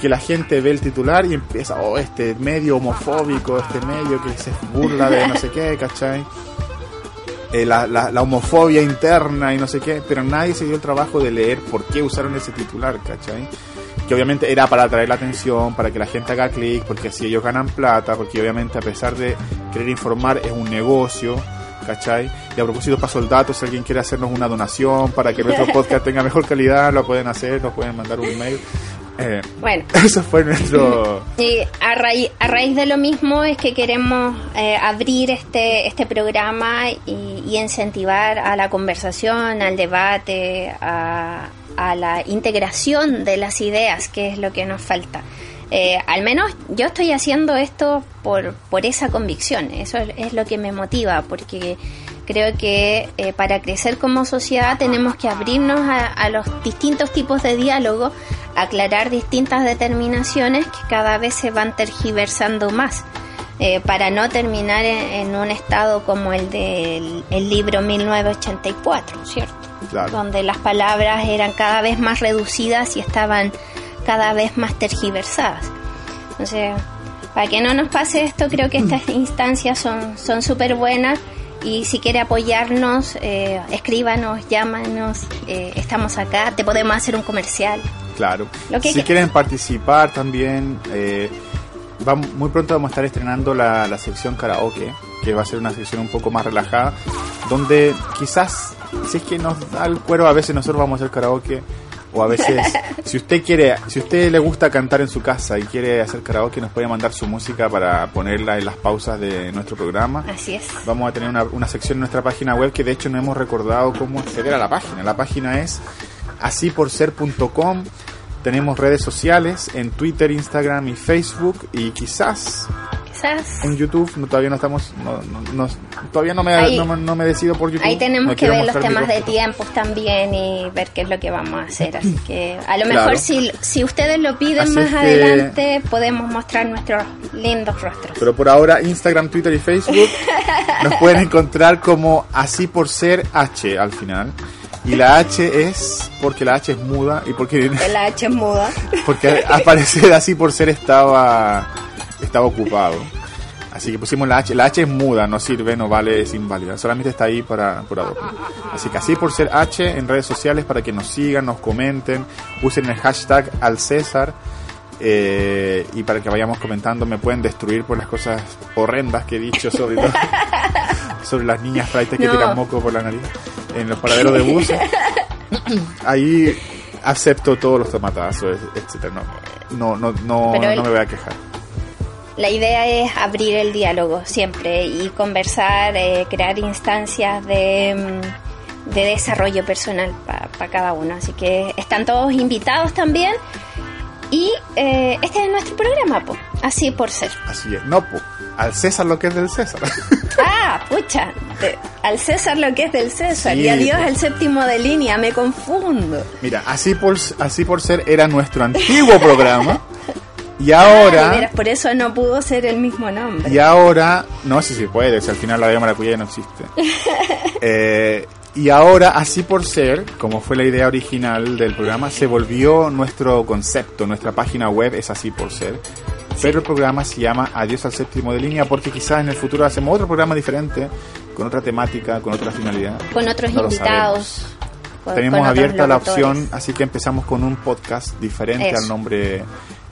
Que la gente ve el titular y empieza, oh, este medio homofóbico, este medio que se burla de no sé qué, ¿cachai? Eh, la, la- la homofobia interna y no sé qué, pero nadie se dio el trabajo de leer por qué usaron ese titular, ¿cachai? Que obviamente era para atraer la atención, para que la gente haga clic, porque así ellos ganan plata, porque obviamente a pesar de querer informar es un negocio, ¿cachai? Y a propósito paso el dato, si alguien quiere hacernos una donación para que nuestro podcast tenga mejor calidad, lo pueden hacer, nos pueden mandar un email. Eh, Bueno. eso fue nuestro... Y a, raíz, a raíz de lo mismo es que queremos eh, abrir este, este programa y, y incentivar a la conversación, al debate, a, a la integración de las ideas, que es lo que nos falta. Eh, al menos yo estoy haciendo esto por, por esa convicción, eso es, lo que me motiva, porque creo que eh, para crecer como sociedad tenemos que abrirnos a, a los distintos tipos de diálogo, aclarar distintas determinaciones que cada vez se van tergiversando más. eh, para no terminar en, en un estado como el del el libro 1984, ¿cierto? Claro. Donde las palabras eran cada vez más reducidas y estaban cada vez más tergiversadas. Entonces, para que no nos pase esto, creo que estas instancias son son súper buenas y si quiere apoyarnos, eh, escríbanos, llámanos, eh, estamos acá, te podemos hacer un comercial. Claro. Lo que si que- quieren participar también, eh, vamos, muy pronto vamos a estar estrenando la, la sección karaoke, que va a ser una sección un poco más relajada, donde quizás, si es que nos da el cuero, a veces nosotros vamos a hacer karaoke, o a veces, si usted quiere, si usted le gusta cantar en su casa y quiere hacer karaoke, nos puede mandar su música para ponerla en las pausas de nuestro programa. Así es. Vamos a tener una, una sección en nuestra página web que de hecho no hemos recordado cómo acceder a la página. La página es asíporser.com. Tenemos redes sociales en Twitter, Instagram y Facebook y quizás Quizás en YouTube. No, todavía no estamos, no, no- todavía no me, Ahí- no, me- decido por YouTube. Ahí tenemos que ver los temas de tiempos también y ver qué es lo que vamos a hacer. Así que a lo Claro. mejor si, si ustedes lo piden Así más es que- adelante, podemos mostrar nuestros lindos rostros. Pero por ahora Instagram, Twitter y Facebook nos pueden encontrar como así por ser H al final. Y la H es porque la H es muda y porque La H es muda. Porque aparecer así por ser estaba estaba ocupado. Así que pusimos la H. La H es muda, no sirve, no vale, es inválida. Solamente está ahí para por adorno. Así que así por ser H en redes sociales para que nos sigan, nos comenten, usen el hashtag al César. eh, y para que vayamos comentando, me pueden destruir por las cosas horrendas que he dicho sobre todo, sobre las niñas fraites que No. tiran moco por la nariz en los paraderos de buses. Ahí acepto todos los tomatazos, etcétera. No, no, no, no, no me voy a quejar. La idea es abrir el diálogo siempre y conversar, eh, crear instancias de, mm, de desarrollo personal para cada uno. Así que están todos invitados también. Y eh, este es nuestro programa, po. así por ser. Así es. No, po, al César lo que es del César. Ah, pucha, al César lo que es del César Sí, y a Dios pues. el séptimo de línea, me confundo. Mira, así por, así por ser era nuestro antiguo programa. Y Ah, ahora, veras, por eso no pudo ser el mismo nombre. y ahora, no sé si puede, si al final la de maracuyá ya no existe. Eh, y ahora, así por ser, como fue la idea original del programa, se volvió nuestro concepto, nuestra página web es así por ser. Pero el programa se llama Adiós al séptimo de línea porque quizás en el futuro hacemos otro programa diferente, con otra temática, con otra finalidad. Con otros No invitados. con- Tenemos con abierta la opción, así que empezamos con un podcast diferente Eso. al nombre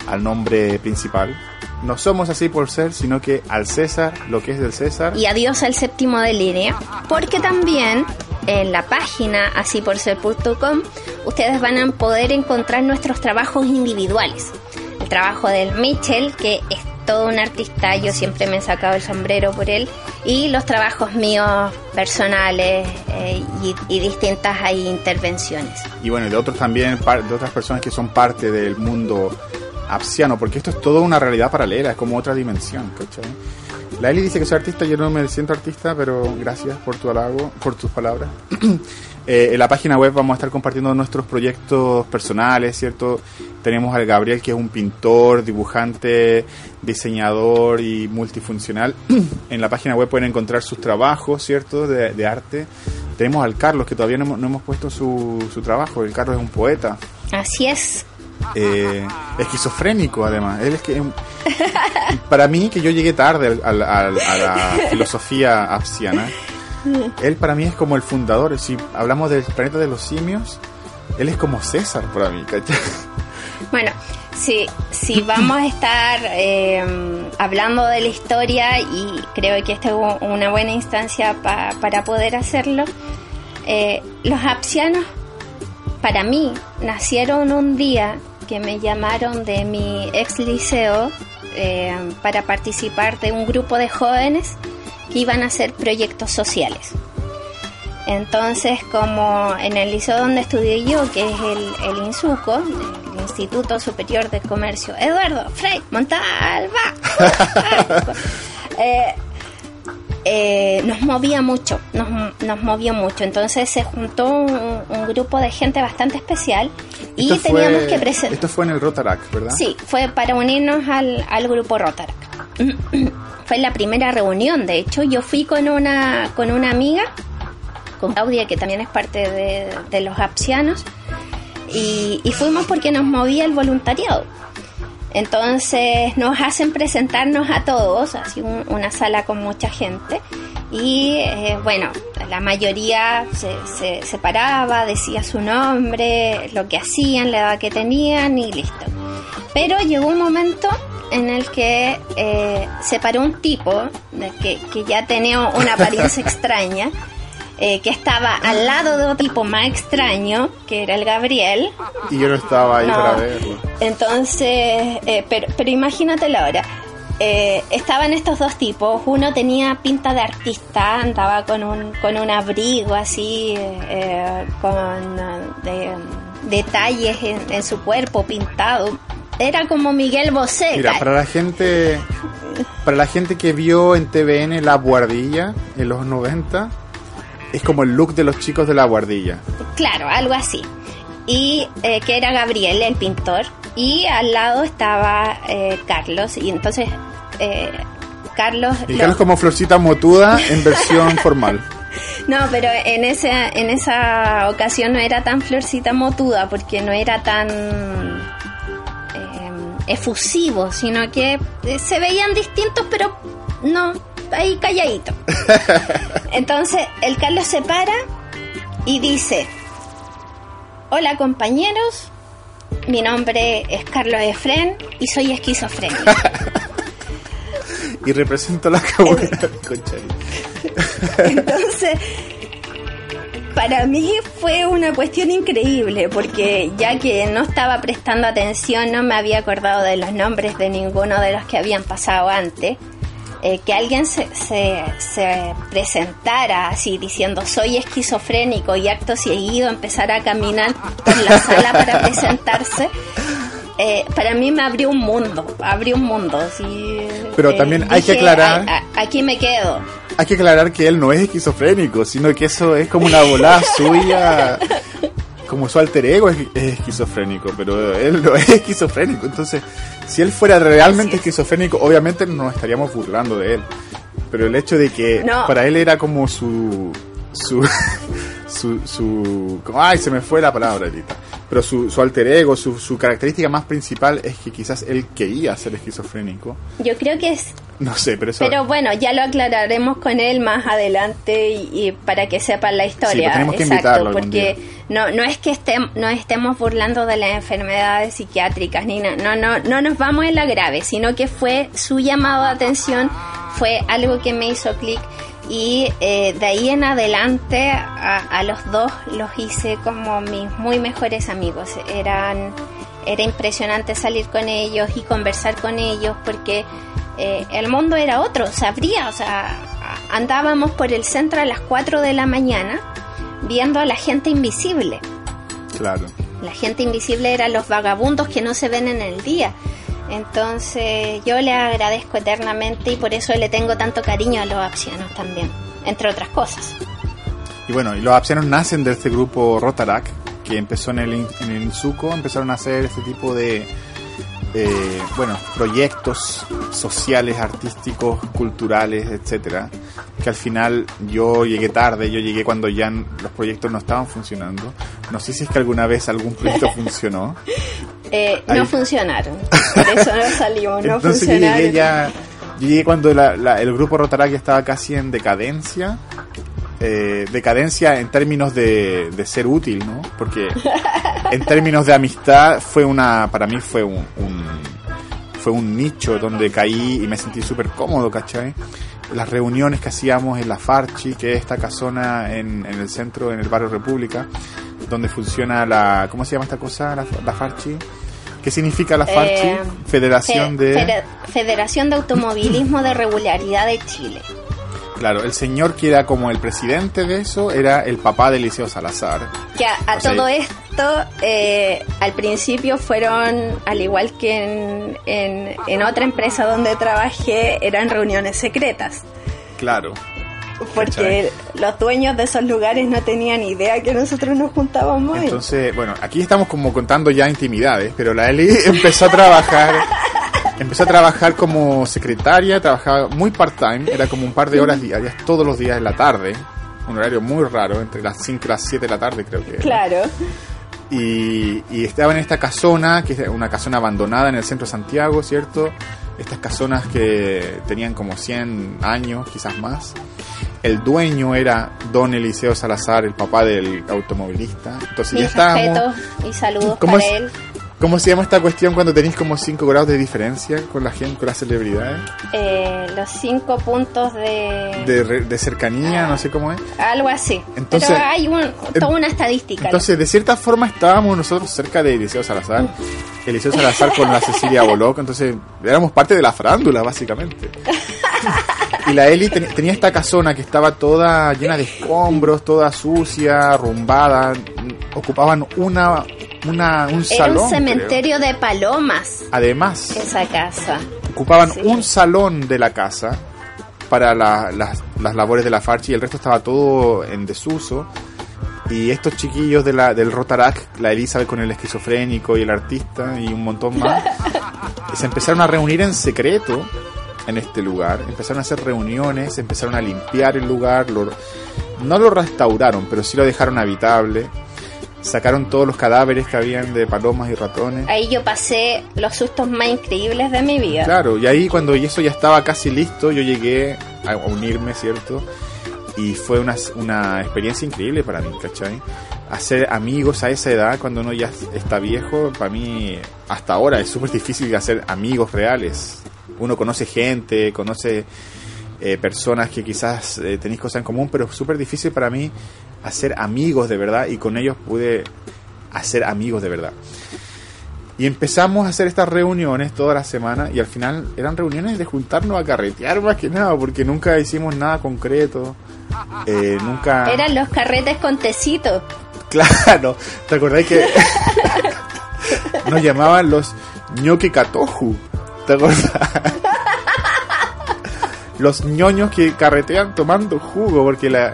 al nombre principal. No somos así por ser, sino que al César, lo que es del César. y adiós al séptimo de línea, porque también en la página asíporser.com ustedes van a poder encontrar nuestros trabajos individuales. El trabajo del Mitchell, que es todo un artista, yo siempre me he sacado el sombrero por él, y los trabajos míos personales eh, y, y distintas ahí intervenciones. Y bueno, de otros también, de otras personas que son parte del mundo apsiano, porque esto es toda una realidad paralela, es como otra dimensión, ¿cachai? La Eli dice que soy artista, yo no me siento artista, pero gracias por tu halago, por tus palabras. Eh, en la página web vamos a estar compartiendo nuestros proyectos personales, ¿cierto? Tenemos al Gabriel, que es un pintor, dibujante, diseñador y multifuncional. en la página web pueden encontrar sus trabajos, ¿cierto? De, arte. Tenemos al Carlos, que todavía no hemos, puesto su trabajo. El Carlos es un poeta, Así es. Eh, esquizofrénico además. Él es que para mí que yo llegué tarde al- a la filosofía apsiana, él para mí es como el fundador. Si hablamos del planeta de los simios, él es como César para mí, ¿cachai? Bueno, si, si vamos a estar eh, hablando de la historia y creo que esta es una buena instancia pa- para poder hacerlo, eh, los apsianos para mí nacieron un día que me llamaron de mi ex liceo eh, para participar de un grupo de jóvenes que iban a hacer proyectos sociales. Entonces, como en el liceo donde estudié yo, que es el, el INSUCO, el Instituto Superior de Comercio, Eduardo Frei Montalva, eh, eh, nos movía mucho, nos, nos movió mucho. Entonces se juntó un, un grupo de gente bastante especial y Esto teníamos fue- que presentar. Esto fue en el Rotarac, ¿verdad? Sí, fue para unirnos al, al grupo Rotarac. fue la primera reunión, de hecho, yo fui con una, con una amiga, con Claudia, que también es parte de, de los apsianos, y, y fuimos porque nos movía el voluntariado. Entonces nos hacen presentarnos a todos, así un- una sala con mucha gente. Y eh, bueno, la mayoría se, se separaba, decía su nombre, lo que hacían, la edad que tenían y listo. Pero llegó un momento en el que eh, se paró un tipo de que, que ya tenía una apariencia extraña, eh, que estaba al lado de otro tipo más extraño, que era el Gabriel. Y yo no estaba ahí No. para verlo. Entonces, eh, pero, pero imagínate la hora. Eh, estaban estos dos tipos, uno tenía pinta de artista, andaba con un, con un abrigo así, eh, con de- detalles en, en su cuerpo pintado. Era como Miguel Bosé. Mira, para la gente para la gente que vio en TVN La Guardilla en los 90, es como el look de los chicos de La Guardilla. Claro, algo así. Y eh, que era Gabriel, el pintor, y al lado estaba eh, Carlos, y entonces eh, Carlos... Y lo- Carlos como florcita motuda en versión formal. No, pero en esa, en esa ocasión no era tan florcita motuda, porque no era tan eh, efusivo, sino que eh, se veían distintos, pero no, ahí calladito. Entonces el Carlos se para y dice, hola compañeros, mi nombre es Carlos Efren y soy esquizofrénico. Y represento la cabuela. Entonces, para mí fue una cuestión increíble, porque ya que no estaba prestando atención, no me había acordado de los nombres de ninguno de los que habían pasado antes. Eh, que alguien se, se, se presentara así diciendo soy esquizofrénico y acto seguido empezar a caminar por la sala para presentarse, eh, para mí me abrió un mundo, abrió un mundo. así, Pero eh, también hay que aclarar- "Ay, a- aquí me quedo. hay que aclarar que él no es esquizofrénico, sino que eso es como una volada suya. Como su alter ego es, es esquizofrénico, pero él no es esquizofrénico. Entonces, si él fuera realmente esquizofrénico, obviamente nos estaríamos burlando de él. Pero el hecho de que No. para él era como su. su. su. su ay, se me fue la palabra ahorita. Pero su, su alter ego, su, su característica más principal es que quizás él quería ser esquizofrénico. Yo creo que es No sé, pero eso. Pero bueno, ya lo aclararemos con él más adelante y, y para que sepan la historia. pues tenemos que Exacto, invitarlo algún porque día. no no es que estem- no estemos burlando de las enfermedades psiquiátricas ni na- no no no nos vamos en la grave, sino que fue su llamado de atención, fue algo que me hizo clic y eh, de ahí en adelante a, a los dos los hice como mis muy mejores amigos. Eran era impresionante salir con ellos y conversar con ellos porque eh, el mundo era otro, sabría, o sea, andábamos por el centro a las 4 de la mañana viendo a la gente invisible. Claro. La gente invisible eran los vagabundos que no se ven en el día. Entonces yo le agradezco eternamente y por eso le tengo tanto cariño a los apsianos también, entre otras cosas. Y bueno, y los apsianos nacen de este grupo Rotarac, que empezó en el, en el Insuco, empezaron a hacer este tipo de, eh, bueno, proyectos sociales, artísticos, culturales, etcétera, que al final yo llegué tarde, yo llegué cuando ya los proyectos no estaban funcionando. No sé si es que alguna vez algún proyecto funcionó. Eh, no funcionaron, por eso no salimos, no Entonces yo funcionaron. llegué ya, yo llegué cuando la- la- el grupo Rotarac estaba casi en decadencia. Eh, decadencia en términos de, de ser útil, ¿no? Porque en términos de amistad fue una, para mí fue un, un- fue un nicho donde caí y me sentí súper cómodo, ¿cachai? Las reuniones que hacíamos en la Farchi, que es esta casona en, en el centro, en el barrio República, donde funciona la, ¿cómo se llama esta cosa? La, la Farchi. ¿Qué significa la Farchi? Eh, Federación Fe- de... Fede- Federación de Automovilismo de Regularidad de Chile. Claro, el señor que era como el presidente de eso era el papá de Eliseo Salazar. Que a, a O sea, todo esto, eh, al principio fueron, al igual que en, en, en otra empresa donde trabajé, eran reuniones secretas. Claro. Porque los dueños de esos lugares no tenían idea que nosotros nos juntábamos ahí. Entonces, bueno, aquí estamos como contando ya intimidades, pero la Eli empezó a trabajar, empezó a trabajar como secretaria, trabajaba muy part-time, era como un par de horas diarias, todos los días en la tarde, un horario muy raro, entre las 5 y las 7 de la tarde creo que. era. Claro. y, y estaba en esta casona, que es una casona abandonada en el centro de Santiago, ¿cierto? Estas casonas que tenían como 100 años, quizás más. El dueño era don Eliseo Salazar, el papá del automovilista. Entonces ya Mis estábamos... y saludos ¿Cómo para es? él. ¿Cómo se llama esta cuestión cuando tenéis como 5 grados de diferencia con la gente, con las celebridades? Eh, los cinco puntos de, De, de cercanía, no sé cómo es. algo así. Entonces- Pero hay un, toda una estadística. Entonces, de cierta forma estábamos nosotros cerca de Eliseo Salazar. Eliseo Salazar con la Cecilia Boloc, entonces éramos parte de la farándula, básicamente. Y la Eli ten- tenía esta casona que estaba toda llena de escombros, toda sucia, arrumbada. Ocupaban una, una, un Era salón. un creo. cementerio de palomas Además, esa casa. ocupaban Sí. un salón de la casa para la- las, las labores de la Farchi y el resto estaba todo en desuso. Y estos chiquillos de la, del Rotarac, la Elizabeth con el esquizofrénico y el artista y un montón más, se empezaron a reunir en secreto en este lugar. Empezaron a hacer reuniones, empezaron a limpiar el lugar. lo- no lo restauraron, pero sí lo dejaron habitable. Sacaron todos los cadáveres que habían de palomas y ratones. Ahí yo pasé los sustos más increíbles de mi vida. Claro, y ahí cuando eso ya estaba casi listo, yo llegué a unirme, ¿cierto? Y fue una, una experiencia increíble para mí, ¿cachai? Hacer amigos a esa edad, cuando uno ya está viejo, para mí hasta ahora es súper difícil hacer amigos reales. Uno conoce gente, conoce eh, personas que quizás eh, tenéis cosas en común, pero es súper difícil para mí hacer amigos de verdad y con ellos pude hacer amigos de verdad. Y empezamos a hacer estas reuniones toda la semana y al final eran reuniones de juntarnos a carretear más que nada, porque nunca hicimos nada concreto. Eh, nunca... Eran los carretes con tecito. Claro, ¿te acordás que nos llamaban los ñoque catoju? ¿Te acordás? los ñoños que carretean tomando jugo, porque la...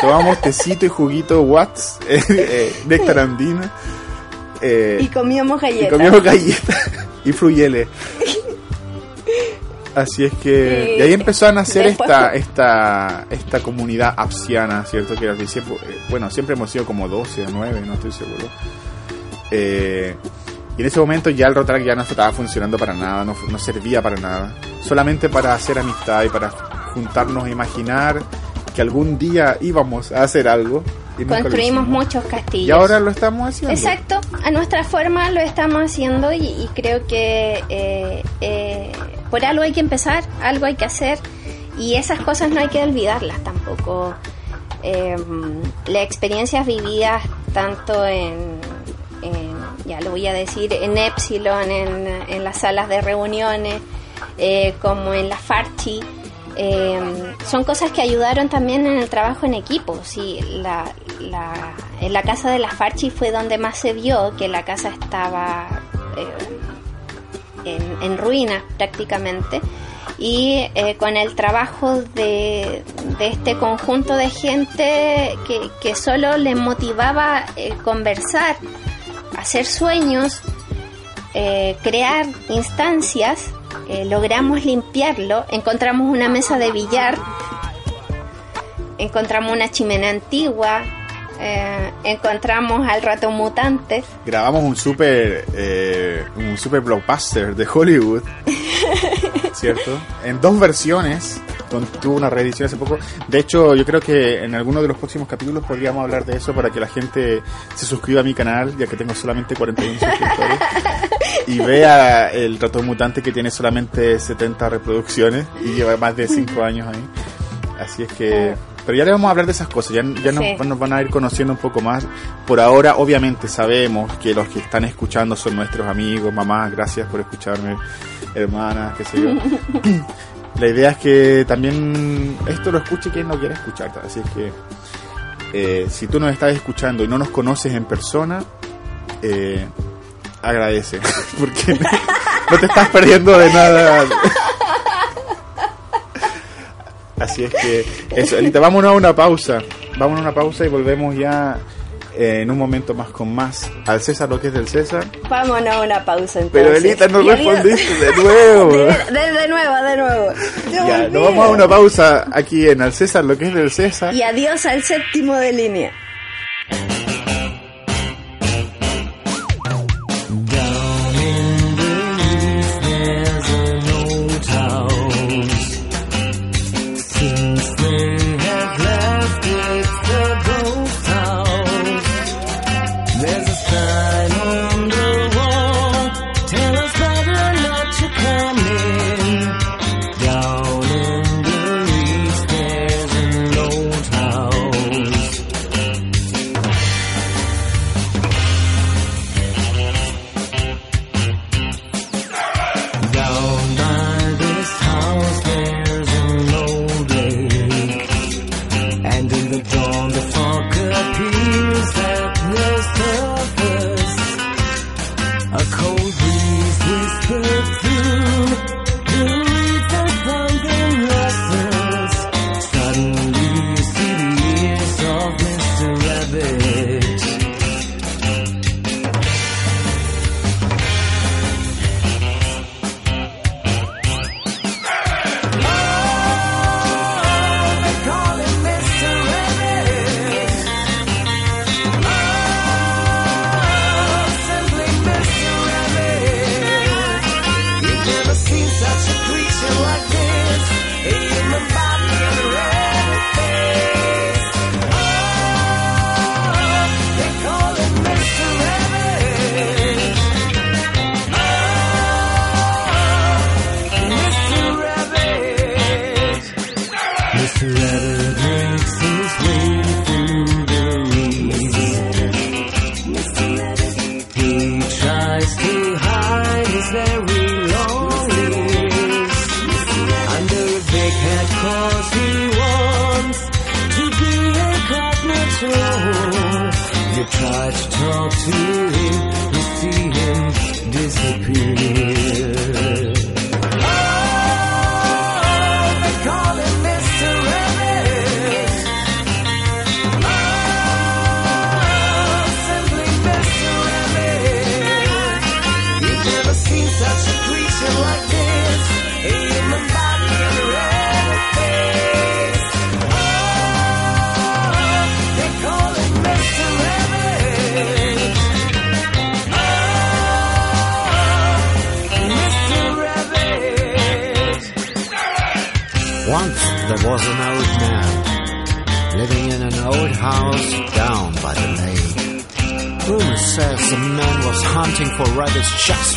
Tomamos tecito y juguito Watts, eh, eh, néctar andino. eh, Y comíamos galletas. y comíamos galletas y fruyele. Así es que... Y ahí empezó a nacer después- esta, esta, esta comunidad apsiana, ¿cierto? Que al principio, eh, bueno, siempre hemos sido como 12 o 9, no estoy seguro. Eh, y en ese momento ya el Rotaract ya no estaba funcionando para nada, no, no servía para nada. Solamente para hacer amistad y para juntarnos a imaginar que algún día íbamos a hacer algo. Y Construimos muchos castillos. Y ahora lo estamos haciendo. Exacto, a nuestra forma lo estamos haciendo y, y creo que eh, eh, por algo hay que empezar, algo hay que hacer y esas cosas no hay que olvidarlas tampoco. Eh, las experiencias vividas tanto en, en, ya lo voy a decir, en Epsilon, en, en las salas de reuniones, eh, como en la Farchi, eh, son cosas que ayudaron también en el trabajo en equipo. Sí, la, la, en la casa de la Farchi fue donde más se vio que la casa estaba eh, en, en ruinas prácticamente. Y eh, con el trabajo de, de este conjunto de gente que, que solo les motivaba eh, conversar, hacer sueños, eh, crear instancias, eh, logramos limpiarlo, encontramos una mesa de billar, encontramos una chimenea antigua, eh, encontramos al rato mutante. grabamos un super eh, un super blockbuster de Hollywood cierto en dos versiones con- tuvo una reedición hace poco de hecho yo creo que en alguno de los próximos capítulos podríamos hablar de eso para que la gente se suscriba a mi canal ya que tengo solamente 41 suscriptores y vea el ratón mutante que tiene solamente 70 reproducciones y lleva más de 5 años ahí así es que pero ya le vamos a hablar de esas cosas, ya, ya nos, Sí. nos van a ir conociendo un poco más. Por ahora, obviamente, sabemos que los que están escuchando son nuestros amigos, mamás, gracias por escucharme, hermanas, qué sé yo. La idea es que también esto lo escuche quien no quiera escuchar, así es que eh, si tú nos estás escuchando y no nos conoces en persona, eh, agradece, porque no te estás perdiendo de nada. Así es que eso, Elita, vámonos a una pausa. Vámonos a una pausa y volvemos ya eh, en un momento más con más al César lo que es del César. Vámonos a una pausa entonces. Pero Elita no Elita- respondiste de nuevo. De, de- de nuevo, de nuevo. Ya, nos vamos a una pausa aquí en al César lo que es del César. Y adiós al séptimo de línea.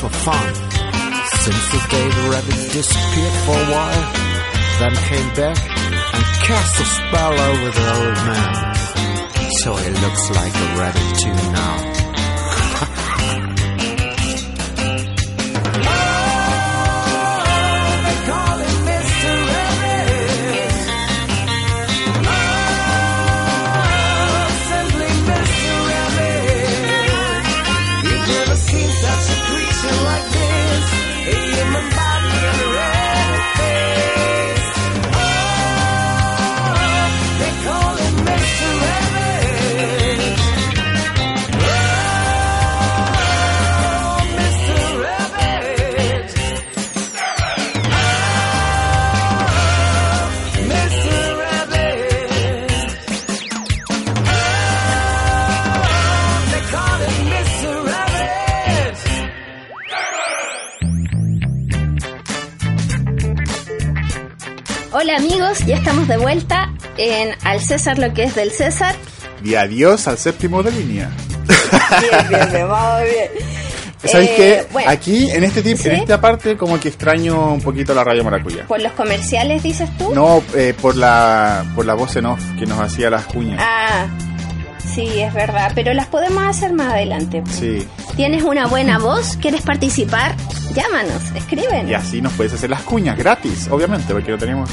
For fun. Since the day the rabbit disappeared for a while, then came back and cast a spell over the old man. So he looks like a rabbit too now. Ya estamos de vuelta en Al César lo que es del César. Y adiós al séptimo de línea. Bien, bien, bien, vamos bien. ¿Sabéis Eh, qué? bueno, Aquí, en este tip, ¿Sí? en esta parte, como que extraño un poquito la radio maracuyá. por los comerciales dices tú. No, eh, por la por la voz en off que nos hacía las cuñas. Ah, sí, es verdad, pero las podemos hacer más adelante. Sí, ¿Tienes una buena voz? ¿Quieres participar? Llámanos, escriben. y así nos puedes hacer las cuñas gratis, obviamente, porque no tenemos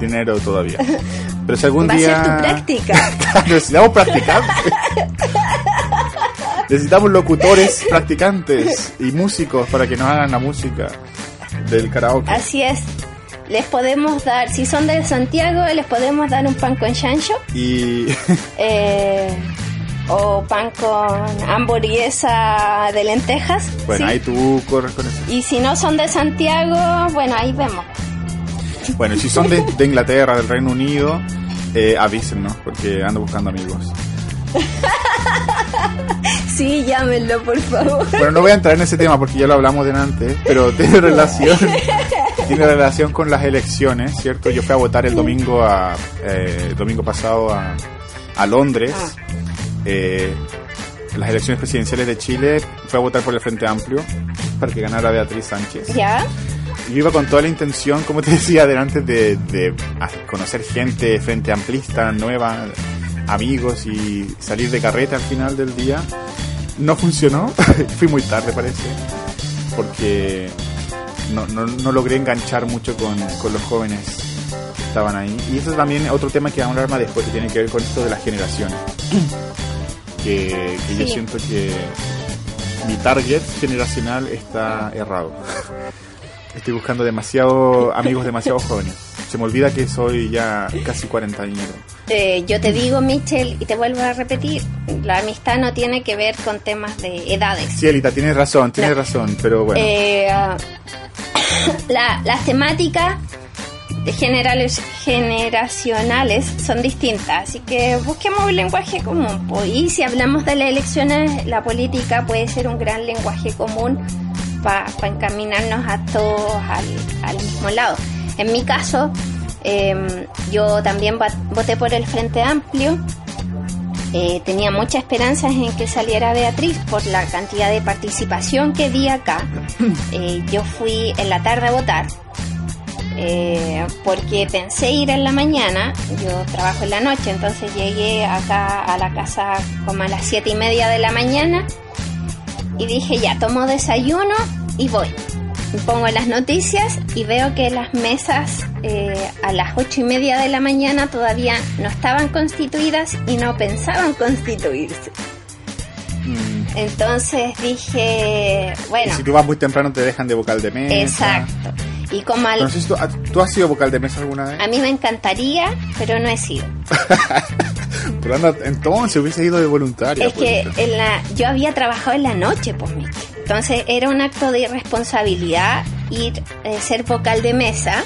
dinero todavía. Pero si algún Va a día... ser tu práctica. Necesitamos practicantes. Necesitamos locutores, practicantes y músicos para que nos hagan la música del karaoke. Así es. Les podemos dar, si son de Santiago, les podemos dar un pan con chancho Y eh, o pan con hamburguesa de lentejas. bueno, ¿sí? ahí tú corres con eso. Y si no son de Santiago, bueno, ahí vemos. Bueno, si son de, de Inglaterra, del Reino Unido, eh, avísennos, porque ando buscando amigos. Sí, llámenlo, por favor. Bueno, no voy a entrar en ese tema porque ya lo hablamos delante, pero tiene relación, tiene relación con las elecciones, ¿cierto? Yo fui a votar el domingo a, eh, el domingo pasado a, a Londres. Eh, las elecciones presidenciales de Chile, fui a votar por el Frente Amplio para que ganara Beatriz Sánchez. ¿Ya? Yo iba con toda la intención, como te decía delante, de, conocer gente frente amplista, nueva, amigos y salir de carreta al final del día. No funcionó, fui muy tarde parece, porque no, no, no logré enganchar mucho con, con los jóvenes que estaban ahí. Y eso es también otro tema que vamos a hablar más después, que tiene que ver con esto de las generaciones. Que, que yo siento que mi target generacional está errado. Estoy buscando demasiado amigos demasiado jóvenes. Se me olvida que soy ya casi cuarentañero. Eh, yo te digo, Michelle, y te vuelvo a repetir, la amistad no tiene que ver con temas de edades. Sí, Elita, tienes razón, tienes No. razón, pero bueno. Eh, ah, la- las temáticas generales, generacionales son distintas, así que busquemos un lenguaje común. Y si hablamos de las elecciones, la política puede ser un gran lenguaje común para encaminarnos a todos al, al mismo lado. En mi caso, eh, yo también voté por el Frente Amplio. Eh, tenía muchas esperanzas en que saliera Beatriz por la cantidad de participación que vi acá. Eh, yo fui en la tarde a votar eh, porque pensé ir en la mañana, yo trabajo en la noche, entonces llegué acá a la casa como a las siete y media de la mañana y dije ya, tomo desayuno y voy. Pongo las noticias y veo que las mesas eh, a las ocho y media de la mañana todavía no estaban constituidas y no pensaban constituirse. Mm, Entonces dije, bueno, y si tú vas muy temprano te dejan de vocal de mesa. exacto. Y como al- Entonces, ¿tú, ¿tú has sido vocal de mesa alguna vez? a mí me encantaría, pero no he sido. Pero anda, entonces hubiese ido de voluntaria. Es que pues. en la, yo había trabajado en la noche, pues, Michi. Entonces era un acto de irresponsabilidad ir, eh, ser vocal de mesa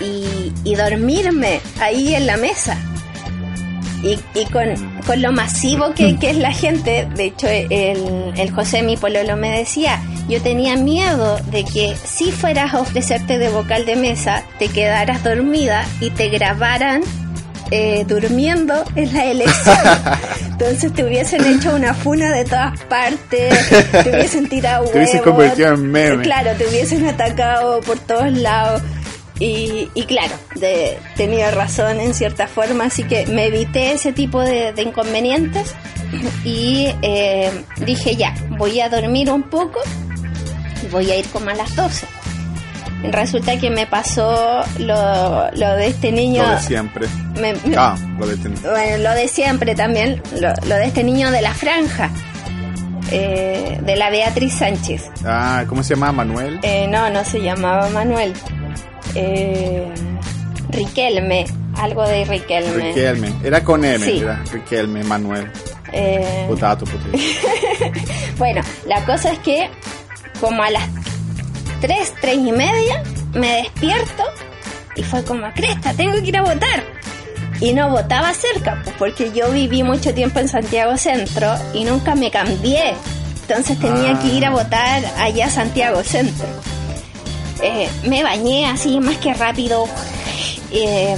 y, y dormirme ahí en la mesa. Y, y con, con lo masivo que, que es la gente, de hecho el, el José mi pololo me decía, yo tenía miedo de que si fueras a ofrecerte de vocal de mesa, te quedaras dormida y te grabaran eh, durmiendo en la elección. Entonces te hubiesen hecho una funa de todas partes, te hubiesen tirado Te hubiesen huevos, convertido en meme. Claro, te hubiesen atacado por todos lados. Y, y claro, de, tenía razón en cierta forma, así que me evité ese tipo de, de inconvenientes y eh, dije ya, voy a dormir un poco y voy a ir como a las 12. Resulta que me pasó lo, lo de este niño. Lo de siempre. me- me- Ah, lo de ten- bueno, lo de siempre también, lo, lo de este niño de la franja, eh, de la Beatriz Sánchez. Ah, ¿cómo se llama? Manuel. Eh, no, no se llamaba Manuel. Eh, Riquelme, algo de Riquelme. Riquelme. Era con M, Sí. era Riquelme, Manuel. Eh, potato. bueno, la cosa es que como a las 3, 3 y media me despierto y fue como, cresta, tengo que ir a votar. Y no votaba cerca, pues porque yo viví mucho tiempo en Santiago Centro y nunca me cambié. Entonces tenía Ah. que ir a votar allá a Santiago Centro. Eh, me bañé así más que rápido. Eh,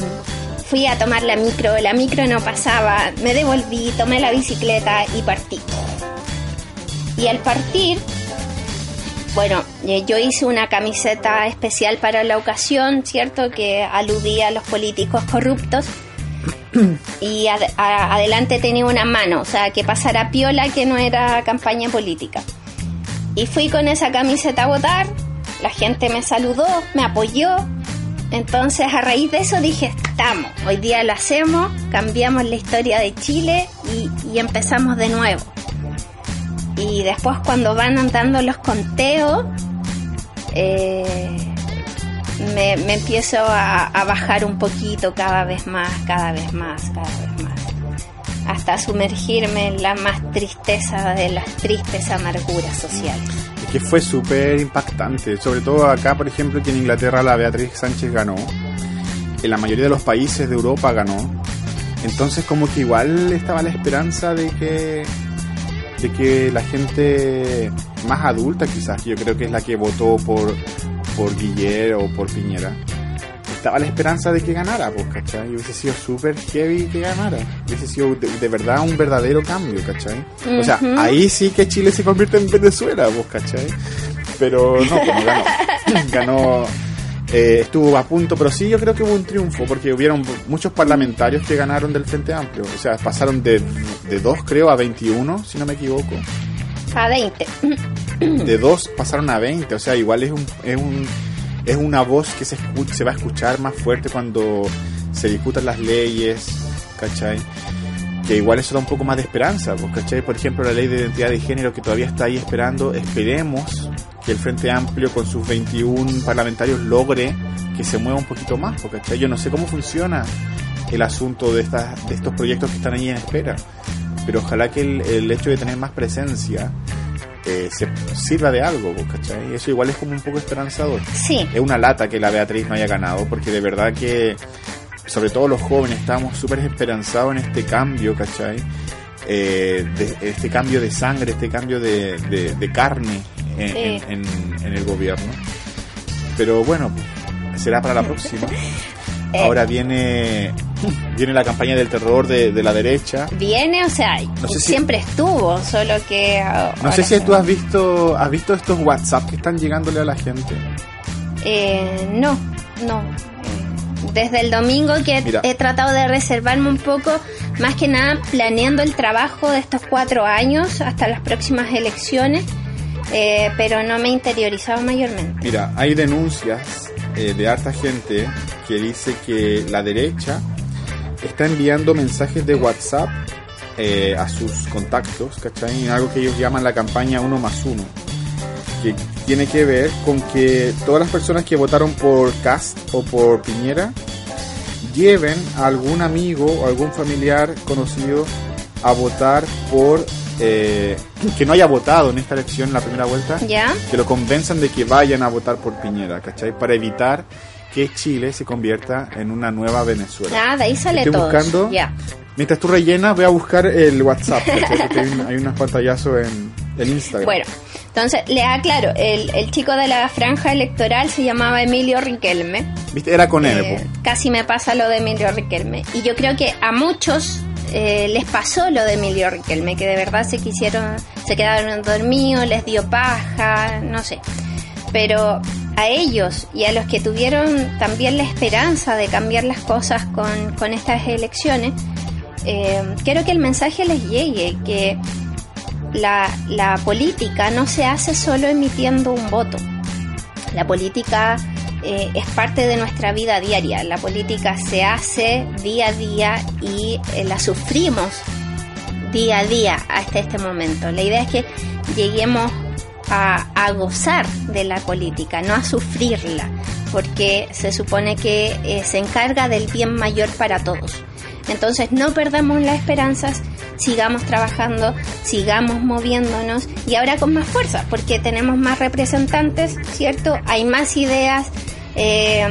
fui a tomar la micro, la micro no pasaba, me devolví, tomé la bicicleta y partí. Y al partir, bueno, eh, yo hice una camiseta especial para la ocasión, ¿cierto? Que aludía a los políticos corruptos. Y adelante tenía una mano, o sea, que pasara piola que no era campaña política. Y fui con esa camiseta a votar, la gente me saludó, me apoyó. Entonces a raíz de eso dije, estamos, hoy día lo hacemos, cambiamos la historia de Chile y empezamos de nuevo. Y después cuando van andando los conteos, eh, me, me empiezo a, a bajar un poquito cada vez más, cada vez más, cada vez más. Hasta sumergirme en la más tristeza de las tristes amarguras sociales. Es que fue súper impactante. Sobre todo acá, por ejemplo, que en Inglaterra la Beatriz Sánchez ganó. En la mayoría de los países de Europa ganó. Entonces como que igual estaba la esperanza de que de que la gente más adulta quizás, yo creo que es la que votó por por Guillermo o por Piñera. Estaba la esperanza de que ganara, pues, ¿cachai? Y hubiese sido súper heavy que ganara. Hubiese sido de, de verdad un verdadero cambio, ¿cachai? O sea, ahí sí que Chile se convierte en Venezuela, pues, ¿cachai? Pero no, como ganó. ganó eh, estuvo a punto, pero sí yo creo que hubo un triunfo, porque hubieron muchos parlamentarios que ganaron del Frente Amplio. O sea, pasaron de, de 2 creo a 21, si no me equivoco. A 20. De 2 pasaron a 20, o sea, igual es un... Es un es una voz que se, escu- se va a escuchar más fuerte cuando se discutan las leyes, ¿cachai? Que igual eso da un poco más de esperanza, ¿cachai? Por ejemplo, la ley de identidad de género que todavía está ahí esperando, esperemos que el Frente Amplio con sus 21 parlamentarios logre que se mueva un poquito más, ¿cachai? Yo no sé cómo funciona el asunto de, estas, de estos proyectos que están ahí en espera, pero ojalá que el, el hecho de tener más presencia eh, se sirva de algo, pues, ¿cachai? Eso igual es como un poco esperanzador. Sí, Es una lata que la Beatriz no haya ganado, porque de verdad que, sobre todo los jóvenes, estábamos súper esperanzados en este cambio, ¿cachai? Eh, de- este cambio de sangre, este cambio de, de- de carne en, Sí. en- en- en el gobierno. Pero bueno, será para la próxima. Eh. Ahora viene, viene la campaña del terror de, de la derecha. viene, o sea, sé si- siempre estuvo, solo que... No sé si tú has visto, has visto estos WhatsApp que están llegándole a la gente. Eh, no, no. Desde el domingo que Mira. he tratado de reservarme un poco, más que nada planeando el trabajo de estos cuatro años hasta las próximas elecciones, eh, pero no me he interiorizado mayormente. Mira, hay denuncias eh, de harta gente que dice que la derecha está enviando mensajes de WhatsApp eh, a sus contactos, ¿cachai? Algo que ellos llaman la campaña uno más uno, que tiene que ver con que todas las personas que votaron por Cast o por Piñera lleven a algún amigo o algún familiar conocido a votar por eh, que no haya votado en esta elección en la primera vuelta ¿Ya? que lo convenzan de que vayan a votar por Piñera, ¿cachai? Para evitar que Chile se convierta en una nueva Venezuela. Ah, de ahí sale Estoy todo. buscando. Ya. Mientras tú rellenas, voy a buscar el WhatsApp, hay unos pantallazos en, El Instagram. Bueno, entonces le aclaro, el, el chico de la franja electoral se llamaba Emilio Riquelme. ¿Viste? Era con él. Eh, casi me pasa lo de Emilio Riquelme. Y yo creo que a muchos eh, les pasó lo de Emilio Riquelme, que de verdad se quisieron, se quedaron dormidos, les dio paja, no sé. Pero a ellos y a los que tuvieron también la esperanza de cambiar las cosas con, con estas elecciones, eh, quiero que el mensaje les llegue, que la, la política no se hace solo emitiendo un voto. La política eh, es parte de nuestra vida diaria. La política se hace día a día y eh, la sufrimos día a día hasta este momento. La idea es que lleguemos a, a gozar de la política, no a sufrirla, porque se supone que eh, se encarga del bien mayor para todos. Entonces no perdamos las esperanzas, sigamos trabajando, sigamos moviéndonos y ahora con más fuerza, porque tenemos más representantes, ¿cierto? Hay más ideas. eh,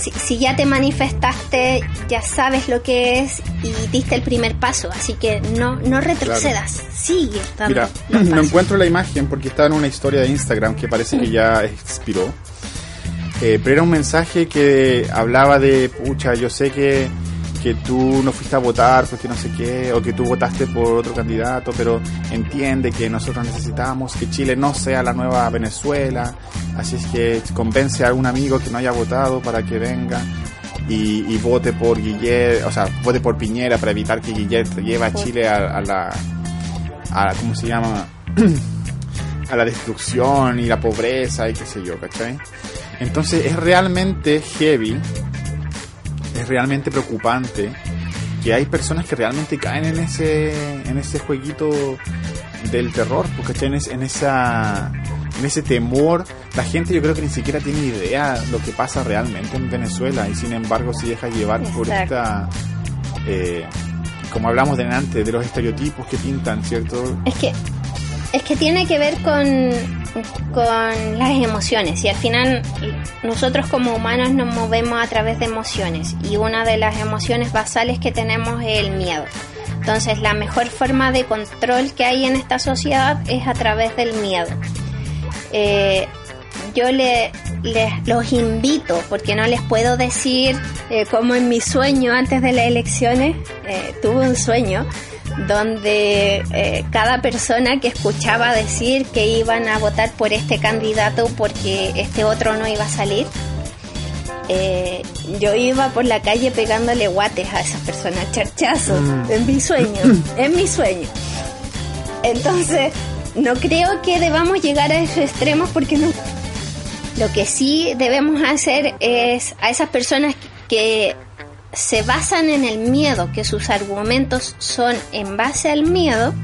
si, si ya te manifestaste, ya sabes lo que es y diste el primer paso, así que no, no retrocedas, sigue dando Mira, no encuentro la imagen porque estaba en una historia de Instagram que parece que ya expiró. Eh, pero era un mensaje que hablaba de, pucha, yo sé que, que tú no fuiste a votar porque no sé qué, o que tú votaste por otro candidato, pero entiende que nosotros necesitamos que Chile no sea la nueva Venezuela, así es que convence a algún amigo que no haya votado para que venga. Y, y vote por Guillet, o sea, vote por Piñera para evitar que Guillet lleve a Chile a, a la, a, ¿cómo se llama? a la destrucción y la pobreza y qué sé yo, ¿cachai? Entonces es realmente heavy, es realmente preocupante que hay personas que realmente caen en ese, en ese jueguito del terror, ¿cachai? En, es- en esa, en ese temor, la gente yo creo que ni siquiera tiene idea lo que pasa realmente en Venezuela y sin embargo se deja llevar por esta, eh, como hablamos de antes, de los estereotipos que pintan, ¿cierto? Es que es que tiene que ver con, con las emociones y al final nosotros como humanos nos movemos a través de emociones y una de las emociones basales que tenemos es el miedo. Entonces la mejor forma de control que hay en esta sociedad es a través del miedo. Eh, yo le, les- los invito, porque no les puedo decir eh, como en mi sueño antes de las elecciones, eh, tuve un sueño donde eh, cada persona que escuchaba decir que iban a votar por este candidato porque este otro no iba a salir, eh, yo iba por la calle pegándole guates a esas personas, charchazos, en mi sueño, en mi sueño. Entonces, no creo que debamos llegar a esos extremos porque no. Lo que sí debemos hacer es a esas personas que se basan en el miedo, que sus argumentos son en base al miedo,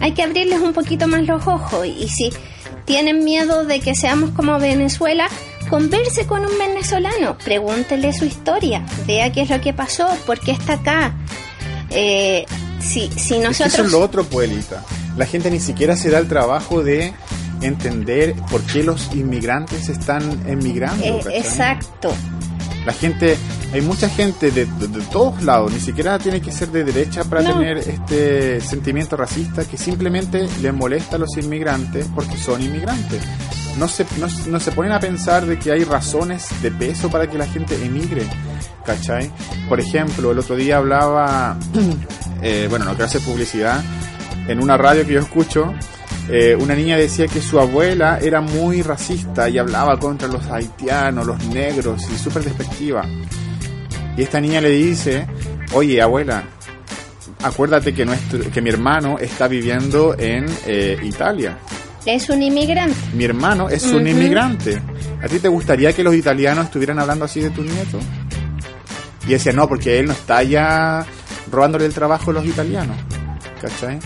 hay que abrirles un poquito más los ojos. Y si tienen miedo de que seamos como Venezuela, converse con un venezolano, pregúntele su historia, vea qué es lo que pasó, por qué está acá. Eh, si, si nosotros... eso es lo otro, Puelita. La gente ni siquiera se da el trabajo de entender por qué los inmigrantes están emigrando. Eh, exacto. La gente, hay mucha gente de, de- de todos lados, ni siquiera tiene que ser de derecha para No. tener este sentimiento racista que simplemente les molesta a los inmigrantes porque son inmigrantes. No se, no, no se ponen a pensar de que hay razones de peso para que la gente emigre, ¿cachai? Por ejemplo, el otro día hablaba, eh, bueno, no quiero hacer publicidad, en una radio que yo escucho, eh, una niña decía que su abuela era muy racista y hablaba contra los haitianos, los negros y súper despectiva. Y esta niña le dice, oye abuela, acuérdate que, nuestro, que mi hermano está viviendo en eh, Italia. Es un inmigrante. Mi hermano es un inmigrante. ¿A ti te gustaría que los italianos estuvieran hablando así de tu nieto? Y decía, no, porque él no está ya robándole el trabajo a los italianos. ¿Cachai?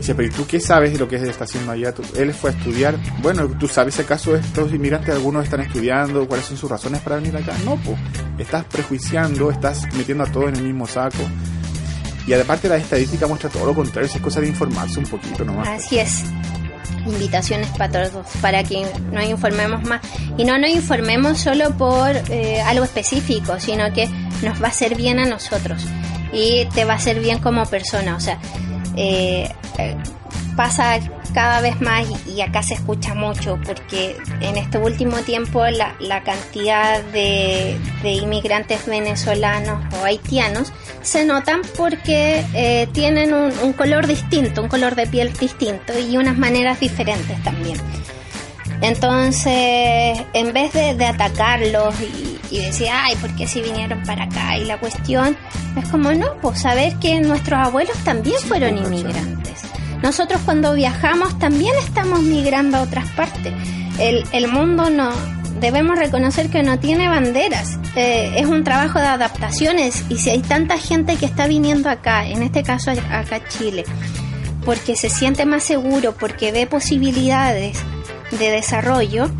Dice, pero ¿y tú qué sabes de lo que él está haciendo allá? Él fue a estudiar. Bueno, ¿tú sabes si acaso estos inmigrantes algunos están estudiando? ¿Cuáles son sus razones para venir acá? No, pues. Estás prejuiciando, estás metiendo a todos en el mismo saco. Y aparte la estadística muestra todo lo contrario, es cosa de informarse un poquito nomás. Así es. Invitaciones para todos, para que nos informemos más. Y no nos informemos solo por eh, algo específico, sino que nos va a hacer bien a nosotros. Y te va a hacer bien como persona. O sea, eh, pasa cada vez más y, y acá se escucha mucho porque en este último tiempo la, la cantidad de, de inmigrantes venezolanos o haitianos se notan porque eh, tienen un, un color distinto, un color de piel distinto y unas maneras diferentes también. Entonces, en vez de, de atacarlos y, y decir, ay, ¿por qué si vinieron para acá? Y la cuestión es como, no, pues saber que nuestros abuelos también fueron pues, inmigrantes. Nosotros cuando viajamos también estamos migrando a otras partes. El, el mundo no, debemos reconocer que no tiene banderas. Eh, es un trabajo de adaptaciones y si hay tanta gente que está viniendo acá, en este caso acá a Chile, porque se siente más seguro, porque ve posibilidades de desarrollo,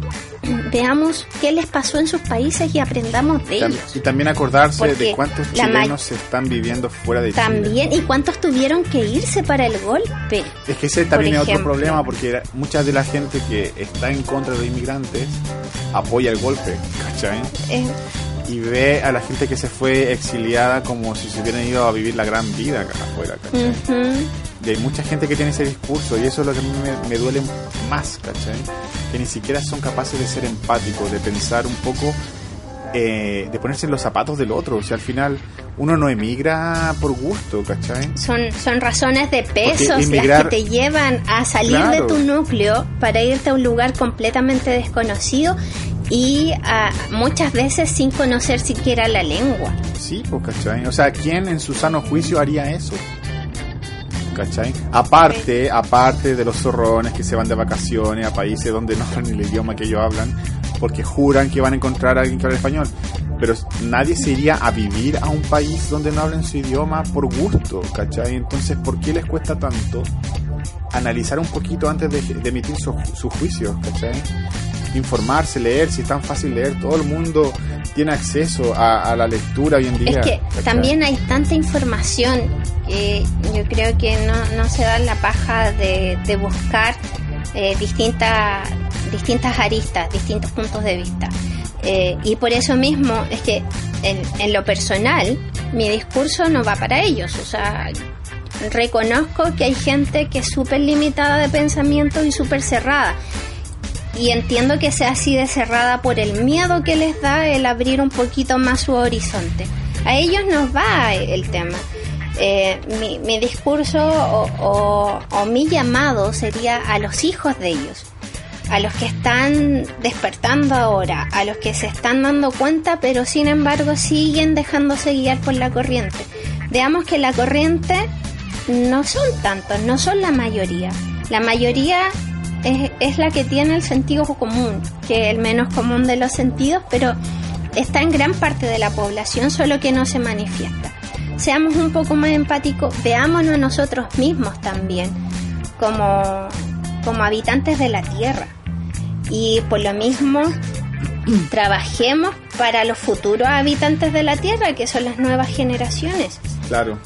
veamos qué les pasó en sus países y aprendamos de ellos. Y también acordarse Porque de cuántos chilenos se están viviendo fuera de Chile. También, ¿y cuántos tuvieron que irse para el golpe? Es que ese también es otro problema porque mucha de la gente que está en contra de inmigrantes apoya el golpe, ¿cachai? Eh, Y ve a la gente que se fue exiliada como si se hubieran ido a vivir la gran vida acá afuera, ¿cachai? Y hay mucha gente que tiene ese discurso y eso es lo que a mí me, me duele más, ¿cachai? Que ni siquiera son capaces de ser empáticos, de pensar un poco, eh, de ponerse en los zapatos del otro. O sea, al final uno no emigra por gusto, ¿cachai? Son, son razones de pesos emigrar- las que te llevan a salir Claro. de tu núcleo para irte a un lugar completamente desconocido y ah, muchas veces sin conocer siquiera la lengua. Sí, pues, ¿cachai? O sea, ¿quién en su sano juicio haría eso? ¿Cachai? Aparte, aparte de los zorrones que se van de vacaciones a países donde no hablan el idioma que ellos hablan, porque juran que van a encontrar a alguien que habla español. Pero nadie se iría a vivir a un país donde no hablen su idioma por gusto, ¿cachai? Entonces, ¿por qué les cuesta tanto analizar un poquito antes de, emitir su- sus juicios, ¿cachai? Informarse, leer, si es tan fácil leer, todo el mundo tiene acceso a, a la lectura hoy en día. Es que ¿cachai? también hay tanta información que yo creo que no, no se da la paja de, de buscar eh, distintas, distintas aristas, distintos puntos de vista. Eh, y por eso mismo es que en, en lo personal mi discurso no va para ellos. O sea, reconozco que hay gente que es súper limitada de pensamiento y súper cerrada. Y entiendo que sea así de cerrada por el miedo que les da el abrir un poquito más su horizonte. A ellos nos va el tema. Eh, mi, discurso o- o mi llamado sería a los hijos de ellos, a los que están despertando ahora, a los que se están dando cuenta, pero sin embargo siguen dejándose guiar por la corriente. Veamos que la corriente no son tantos, no son la mayoría. La mayoría es, es la que tiene el sentido común, que es el menos común de los sentidos, pero está en gran parte de la población, solo que no se manifiesta. Seamos un poco más empáticos, veámonos a nosotros mismos también, como, como habitantes de la Tierra. Y por lo mismo, trabajemos para los futuros habitantes de la Tierra, que son las nuevas generaciones. Claro.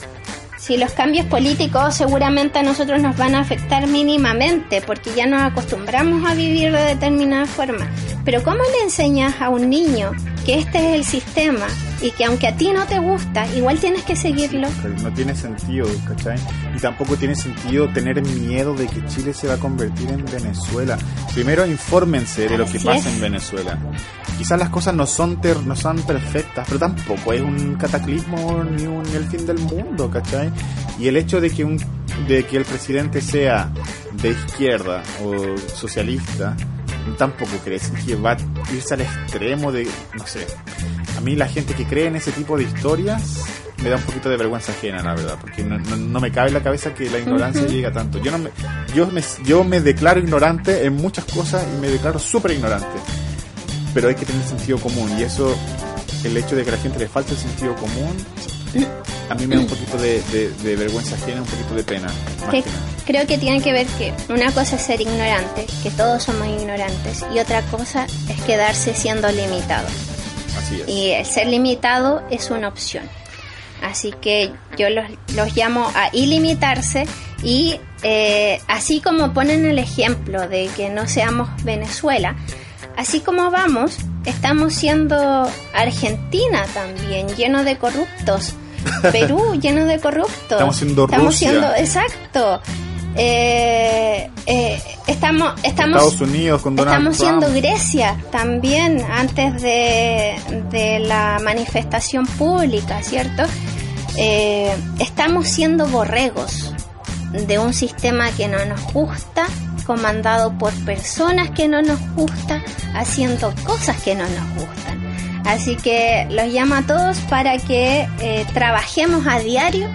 Si los cambios políticos seguramente a nosotros nos van a afectar mínimamente porque ya nos acostumbramos a vivir de determinada forma. Pero ¿cómo le enseñas a un niño que este es el sistema y que aunque a ti no te gusta, igual tienes que seguirlo? No tiene sentido, ¿cachai? Y tampoco tiene sentido tener miedo de que Chile se va a convertir en Venezuela. Primero infórmense de lo que pasa es. en Venezuela. Quizás las cosas no son ter- no son perfectas, pero tampoco es un cataclismo ni, un, el fin del mundo, ¿cachai? Y el hecho de que un de que el presidente sea de izquierda o socialista tampoco decir que va a irse al extremo de no sé a mí la gente que cree en ese tipo de historias me da un poquito de vergüenza ajena, la verdad, porque no, no- no me cabe en la cabeza que la ignorancia Ujú. llegue a tanto. Yo no me, yo me, yo me declaro ignorante en muchas cosas y me declaro súper ignorante, pero hay que tener sentido común y eso, el hecho de que a la gente le falte el sentido común, a mí me da un poquito de, de- de vergüenza ajena, un poquito de pena. Que- creo que tiene que ver que una cosa es ser ignorante, que todos somos ignorantes, y otra cosa es quedarse siendo limitado. Así es. Y el ser limitado es una opción. Así que yo los, los llamo a ilimitarse y eh, así como ponen el ejemplo de que no seamos Venezuela, así como vamos, estamos siendo Argentina también, lleno de corruptos. Perú lleno de corruptos. Estamos siendo Estamos siendo, exacto. Eh, eh, estamos, estamos, Estados Unidos con Donald estamos Trump. siendo Grecia también antes de, de la manifestación pública, ¿cierto? Eh, estamos siendo borregos de un sistema que no nos gusta, comandado por personas que no nos gustan, haciendo cosas que no nos gustan. Así que los llamo a todos para que eh, trabajemos a diario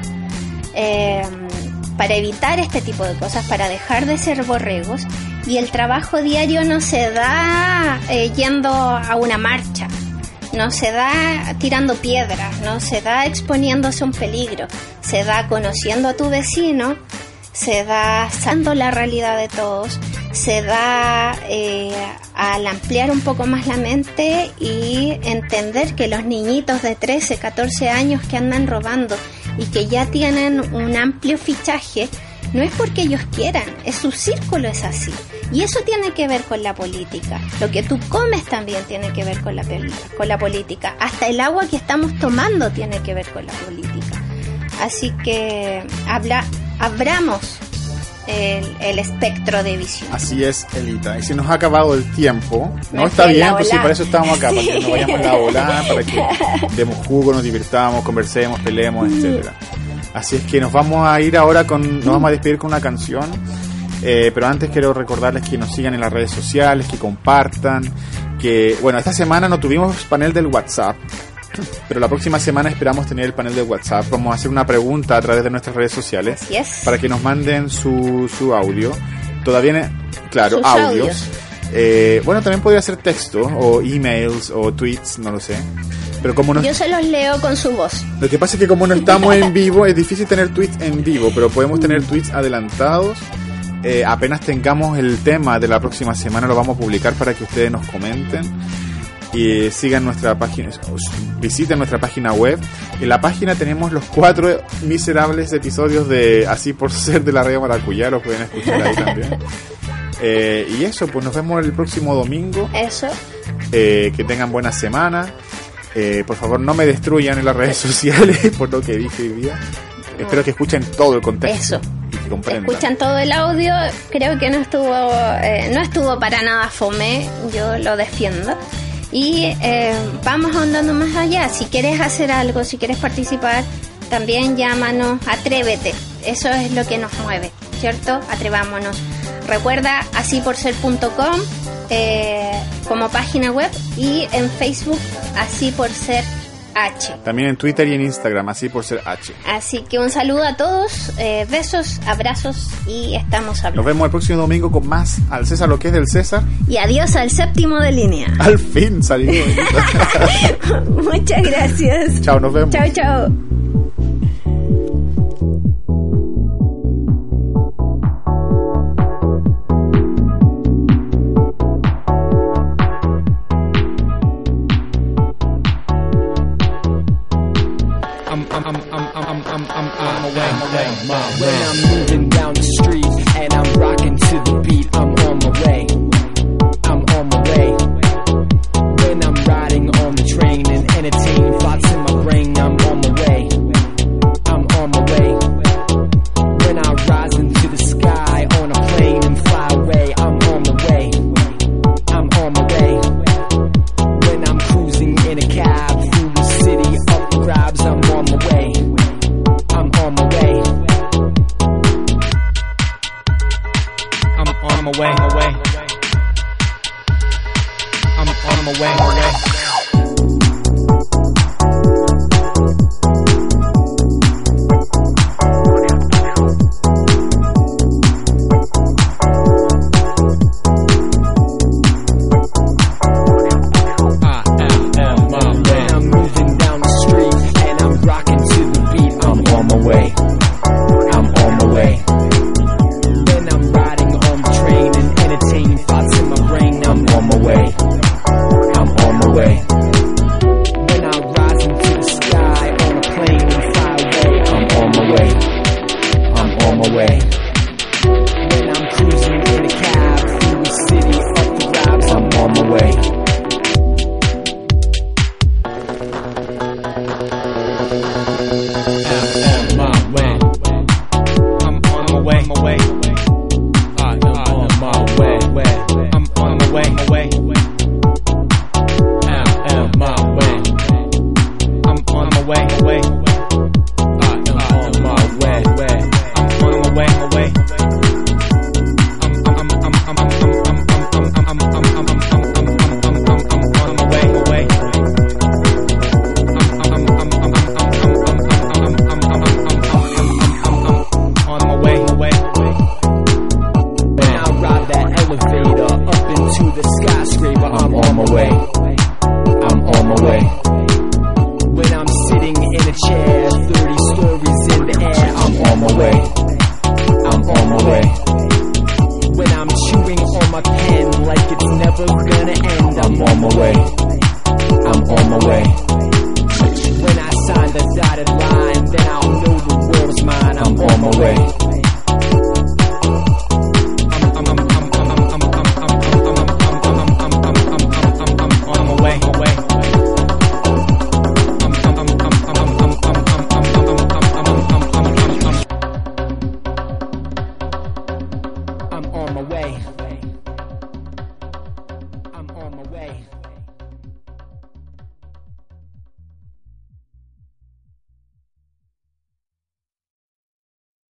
eh, para evitar este tipo de cosas, para dejar de ser borregos. Y el trabajo diario no se da eh, yendo a una marcha, no se da tirando piedras, no se da exponiéndose a un peligro, se da conociendo a tu vecino, se da sabiendo la realidad de todos, se da eh, al ampliar un poco más la mente y entender que los niñitos de 13, 14 años que andan robando y que ya tienen un amplio fichaje, no es porque ellos quieran, es su círculo es así. Y eso tiene que ver con la política. Lo que tú comes también tiene que ver con la, con la política. Hasta el agua que estamos tomando tiene que ver con la política. Así que habla, abramos el, el espectro de visión. Así es, Elita. Y si nos ha acabado el tiempo, no Me está bien, pues sí, para eso estamos acá, para que nos vayamos en la volada, para que demos jugo, nos divirtamos, conversemos, peleemos, etcétera. Así es que nos vamos a ir ahora con, nos vamos a despedir con una canción. Eh, pero antes quiero recordarles que nos sigan en las redes sociales, que compartan, que bueno, esta semana no tuvimos panel del WhatsApp, pero la próxima semana esperamos tener el panel de WhatsApp. Vamos a hacer una pregunta a través de nuestras redes sociales para que nos manden su, su audio. Todavía, claro, Sus audios. audios. Eh, bueno, también podría ser texto o emails o tweets, no lo sé. Pero como no, Yo se los leo con su voz. lo que pasa es que como no estamos en vivo, es difícil tener tweets en vivo, pero podemos tener tweets adelantados. Eh, apenas tengamos el tema de la próxima semana, lo vamos a publicar para que ustedes nos comenten. Y sigan nuestra página, visiten nuestra página web. En la página tenemos los cuatro miserables episodios de Así por Ser de la Radio Maracuyá, los pueden escuchar ahí también. Eh, y eso, pues nos vemos el próximo domingo. Eso. Eh, que tengan buena semana. Eh, por favor, no me destruyan en las redes sociales por lo que dije hoy día. Espero que escuchen todo el contexto Eso. y que comprendan. Escuchan todo el audio, creo que no estuvo, eh, no estuvo para nada fome, yo lo defiendo. Y eh, vamos ahondando más allá. Si quieres hacer algo, si quieres participar, también llámanos, atrévete. Eso es lo que nos mueve, ¿cierto? Atrevámonos. Recuerda así por ser.com eh, como página web y en Facebook así por ser H. También en Twitter y en Instagram, así por ser H. Así que un saludo a todos, eh, besos, abrazos y estamos Nos hablando. vemos el próximo domingo con más al César lo que es del César. Y adiós al séptimo de línea. Al fin salió. Muchas gracias. Chao, nos vemos. Chao, chao. I'm away, away, When I'm moving down the street and I'm rocking to the beat, I'm on my way.